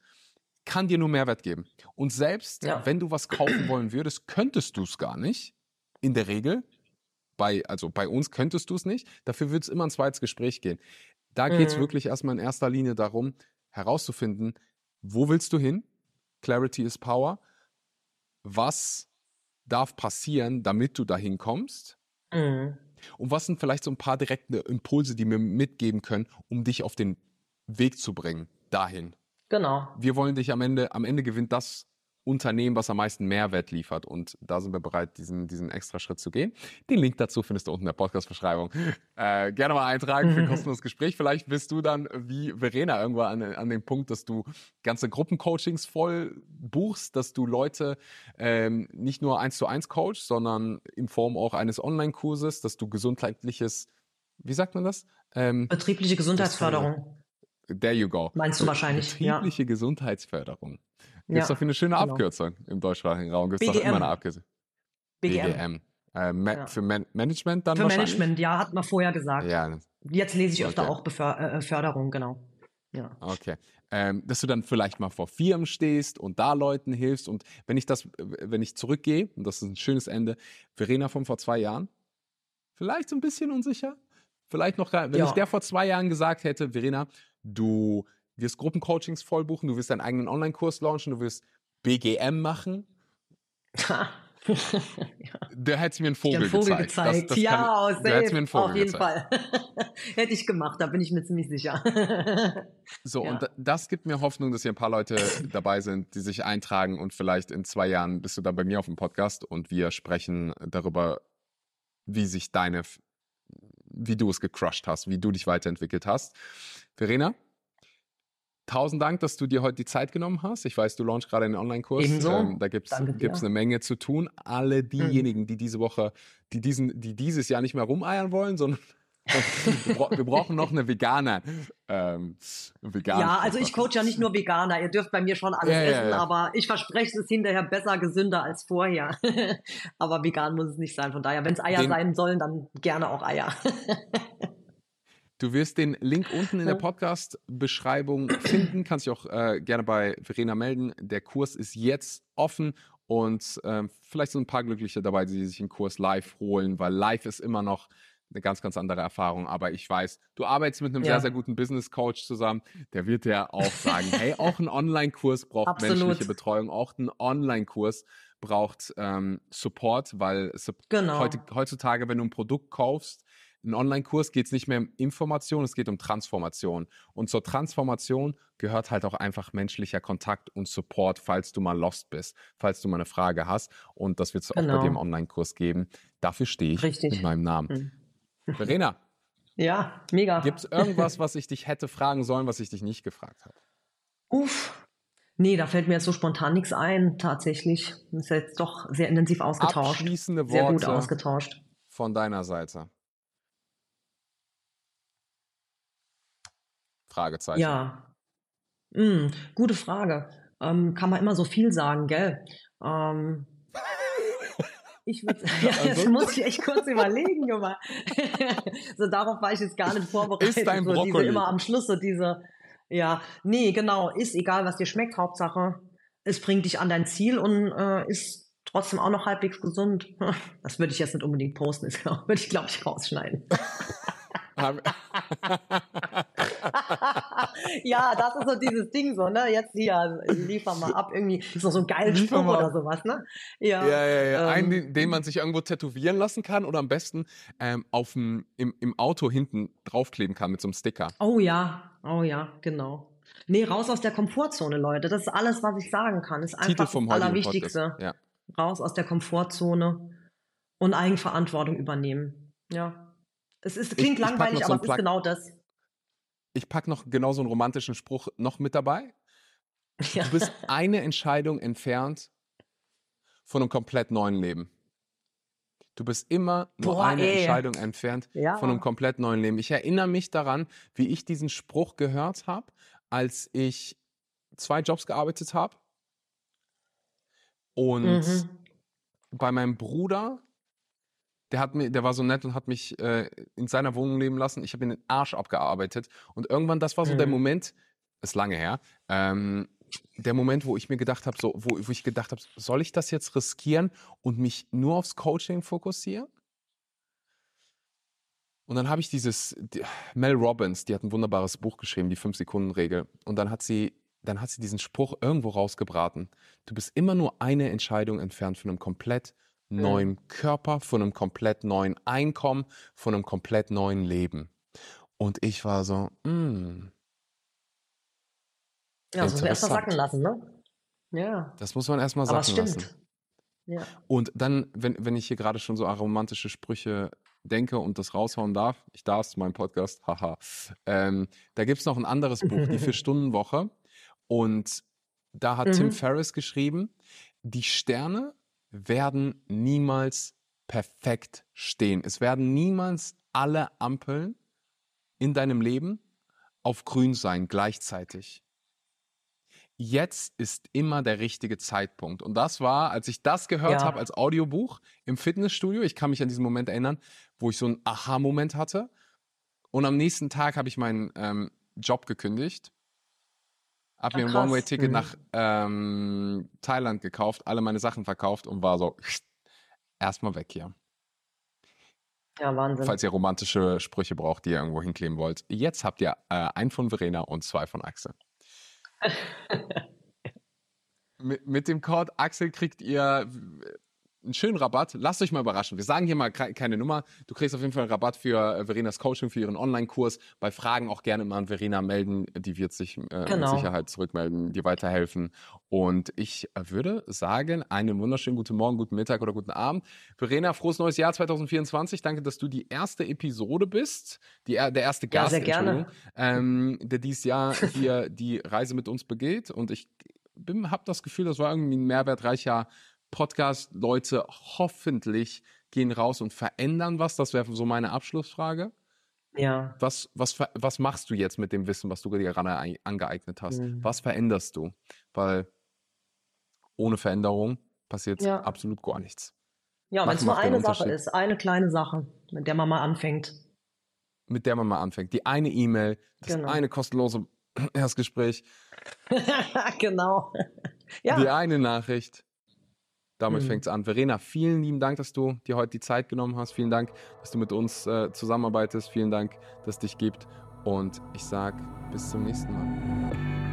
kann dir nur Mehrwert geben. Und selbst ja. wenn du was kaufen wollen würdest, könntest du es gar nicht. In der Regel. Bei, also bei uns könntest du es nicht. Dafür wird es immer ein zweites Gespräch gehen. Da mhm. geht es wirklich erstmal in erster Linie darum, herauszufinden, wo willst du hin? Clarity is Power. Was darf passieren, damit du dahin kommst? Mhm. Und was sind vielleicht so ein paar direkte Impulse, die mir mitgeben können, um dich auf den Weg zu bringen, dahin? Genau. Wir wollen dich am Ende, am Ende gewinnt das Unternehmen, was am meisten Mehrwert liefert. Und da sind wir bereit, diesen, diesen extra Schritt zu gehen. Den Link dazu findest du unten in der Podcast-Beschreibung. Äh, gerne mal eintragen für ein kostenloses Gespräch. Vielleicht bist du dann wie Verena irgendwann an, an dem Punkt, dass du ganze Gruppencoachings voll buchst, dass du Leute ähm, nicht nur eins zu eins coachst, sondern in Form auch eines Online-Kurses, dass du gesundheitliches, wie sagt man das? Ähm, Betriebliche Gesundheitsförderung. There you go. Meinst du wahrscheinlich? Betriebliche ja. Gesundheitsförderung. Gibt es ja, dafür eine schöne genau. Abkürzung im deutschsprachigen Raum? Gibt es doch immer eine Abkürzung? BGM. BGM. Äh, Ma ja. Für Man Management dann Für Management, ja, hat man vorher gesagt. Ja. Jetzt lese ich öfter okay. auch Beför äh, Förderung, genau. Ja. Okay. Ähm, dass du dann vielleicht mal vor Firmen stehst und da Leuten hilfst. Und wenn ich das, wenn ich zurückgehe, und das ist ein schönes Ende, Verena von vor zwei Jahren, vielleicht so ein bisschen unsicher. Vielleicht noch, wenn ja. ich der vor zwei Jahren gesagt hätte, Verena, du wirst Gruppencoachings vollbuchen, du wirst deinen eigenen Online-Kurs launchen, du wirst BGM machen. ja. Der hätte mir einen Vogel, Vogel gezeigt. gezeigt. Das, das ja, kann, der hätte mir einen Vogel auf jeden gezeigt. Fall. hätte ich gemacht, da bin ich mir ziemlich sicher. so, ja. und das gibt mir Hoffnung, dass hier ein paar Leute dabei sind, die sich eintragen und vielleicht in zwei Jahren bist du dann bei mir auf dem Podcast und wir sprechen darüber, wie sich deine, wie du es gecrushed hast, wie du dich weiterentwickelt hast. Verena, Tausend Dank, dass du dir heute die Zeit genommen hast. Ich weiß, du launchst gerade einen Online-Kurs. Ebenso. Ähm, da gibt es eine Menge zu tun. Alle hm. diejenigen, die diese Woche, die diesen, die dieses Jahr nicht mehr rumeiern wollen, sondern wir, brauchen noch eine Veganer. Ähm, Veganer ja, also ich coach ja nicht nur Veganer. Ihr dürft bei mir schon alles ja, essen, ja, ja. aber ich verspreche es ist hinterher besser, gesünder als vorher. aber vegan muss es nicht sein. Von daher, wenn es Eier Den, sein sollen, dann gerne auch Eier. Du wirst den Link unten in der Podcast-Beschreibung finden. Kannst dich auch äh, gerne bei Verena melden. Der Kurs ist jetzt offen und äh, vielleicht sind ein paar Glückliche dabei, die sich den Kurs live holen, weil live ist immer noch eine ganz, ganz andere Erfahrung. Aber ich weiß, du arbeitest mit einem ja. sehr, sehr guten Business Coach zusammen. Der wird dir auch sagen, hey, auch ein Online-Kurs braucht Absolut. menschliche Betreuung, auch ein Online-Kurs braucht ähm, Support, weil genau. heute, heutzutage, wenn du ein Produkt kaufst, ein Online-Kurs geht es nicht mehr um Information, es geht um Transformation. Und zur Transformation gehört halt auch einfach menschlicher Kontakt und Support, falls du mal lost bist, falls du mal eine Frage hast. Und das wird es genau. auch bei dem genau. Online-Kurs geben. Dafür stehe ich Richtig. mit meinem Namen. Hm. Verena. Ja, mega. Gibt es irgendwas, was ich dich hätte fragen sollen, was ich dich nicht gefragt habe? Uff. Nee, da fällt mir jetzt so spontan nichts ein, tatsächlich. Ist jetzt doch sehr intensiv ausgetauscht. Abschließende Worte sehr gut ausgetauscht. Von deiner Seite. Fragezeichen. Ja. Mm, gute Frage. Ähm, kann man immer so viel sagen, gell? Ähm, ich würd, ja, jetzt muss ich echt kurz überlegen, Junge. so darauf war ich jetzt gar nicht vorbereitet. Ist dein so diese, immer am Schluss so diese, ja, nee, genau, ist egal, was dir schmeckt, Hauptsache, es bringt dich an dein Ziel und äh, ist trotzdem auch noch halbwegs gesund. Das würde ich jetzt nicht unbedingt posten, das würde ich, glaube ich, rausschneiden. ja, das ist so dieses Ding so, ne? Jetzt hier, liefer mal ab, irgendwie ist doch so ein geiler Spruch oder sowas, ne? Ja, ja, ja. ja. Ähm, Einen, den man sich irgendwo tätowieren lassen kann oder am besten ähm, auf dem, im, im Auto hinten draufkleben kann mit so einem Sticker. Oh ja, oh ja, genau. Nee, raus aus der Komfortzone, Leute. Das ist alles, was ich sagen kann. Ist einfach das Allerwichtigste. Ja. Raus aus der Komfortzone und Eigenverantwortung übernehmen. Ja. Es ist, klingt ich, langweilig, ich aber so es ist genau das. Ich packe noch genau so einen romantischen Spruch noch mit dabei. Ja. Du bist eine Entscheidung entfernt von einem komplett neuen Leben. Du bist immer nur Boah, eine ey. Entscheidung entfernt ja. von einem komplett neuen Leben. Ich erinnere mich daran, wie ich diesen Spruch gehört habe, als ich zwei Jobs gearbeitet habe. Und mhm. bei meinem Bruder der hat mir, der war so nett und hat mich äh, in seiner Wohnung leben lassen. Ich habe ihn den Arsch abgearbeitet. Und irgendwann, das war so mhm. der Moment, ist lange her, ähm, der Moment, wo ich mir gedacht habe, so, wo, wo ich gedacht habe, soll ich das jetzt riskieren und mich nur aufs Coaching fokussieren? Und dann habe ich dieses, die, Mel Robbins, die hat ein wunderbares Buch geschrieben, die Fünf-Sekunden-Regel. Und dann hat sie, dann hat sie diesen Spruch irgendwo rausgebraten. Du bist immer nur eine Entscheidung entfernt von einem komplett neuen. Körper, von einem komplett neuen Einkommen, von einem komplett neuen Leben. Und ich war so, mh. Ja, das muss man erst mal sacken lassen, ne? Ja. Das muss man erstmal Aber sacken es stimmt. lassen. Ja. Und dann, wenn, wenn ich hier gerade schon so aromantische Sprüche denke und das raushauen darf, ich darf es, mein Podcast, haha. Ähm, da gibt es noch ein anderes Buch, die Vier-Stunden-Woche. Und da hat Tim Mhm. Ferriss geschrieben, die Sterne werden niemals perfekt stehen. Es werden niemals alle Ampeln in deinem Leben auf grün sein gleichzeitig. Jetzt ist immer der richtige Zeitpunkt. Und das war, als ich das gehört Ja. habe als Audiobuch im Fitnessstudio, ich kann mich an diesen Moment erinnern, wo ich so einen Aha-Moment hatte. Und am nächsten Tag habe ich meinen ähm, Job gekündigt, habe Ah, mir ein. One-Way-Ticket Mhm. nach ähm, Thailand gekauft, alle meine Sachen verkauft und war so, erstmal weg hier. Ja, Wahnsinn. Falls ihr romantische Sprüche braucht, die ihr irgendwo hinkleben wollt. Jetzt habt ihr äh, einen von Verena und zwei von Axel. mit, mit dem Code Axel kriegt ihr einen schönen Rabatt. Lasst euch mal überraschen. Wir sagen hier mal ke- keine Nummer. Du kriegst auf jeden Fall einen Rabatt für äh, Verenas Coaching, für ihren Online-Kurs. Bei Fragen auch gerne mal an Verena melden. Die wird sich äh, mit Genau. Sicherheit zurückmelden, dir weiterhelfen. Und ich äh, würde sagen, einen wunderschönen guten Morgen, guten Mittag oder guten Abend. Verena, frohes neues Jahr 2024. Danke, dass du die erste Episode bist. Die, er- der erste Ja, Gast, sehr gerne. Entschuldigung, ähm, der dieses Jahr hier die Reise mit uns begeht. Und ich habe das Gefühl, das war irgendwie ein mehrwertreicher Podcast. Leute hoffentlich gehen raus und verändern was. Das wäre so meine Abschlussfrage. Ja. Was, was, was machst du jetzt mit dem Wissen, was du dir gerade angeeignet hast? Mhm. Was veränderst du? Weil ohne Veränderung passiert Ja. absolut gar nichts. Ja, wenn es nur eine Sache ist, eine kleine Sache, mit der man mal anfängt. Mit der man mal anfängt. Die eine E-Mail, das Genau. eine kostenlose Erstgespräch, genau. die Ja, eine Nachricht. Damit Mhm. fängt's an. Verena, vielen lieben Dank, dass du dir heute die Zeit genommen hast. Vielen Dank, dass du mit uns äh, zusammenarbeitest. Vielen Dank, dass es dich gibt. Und ich sag bis zum nächsten Mal.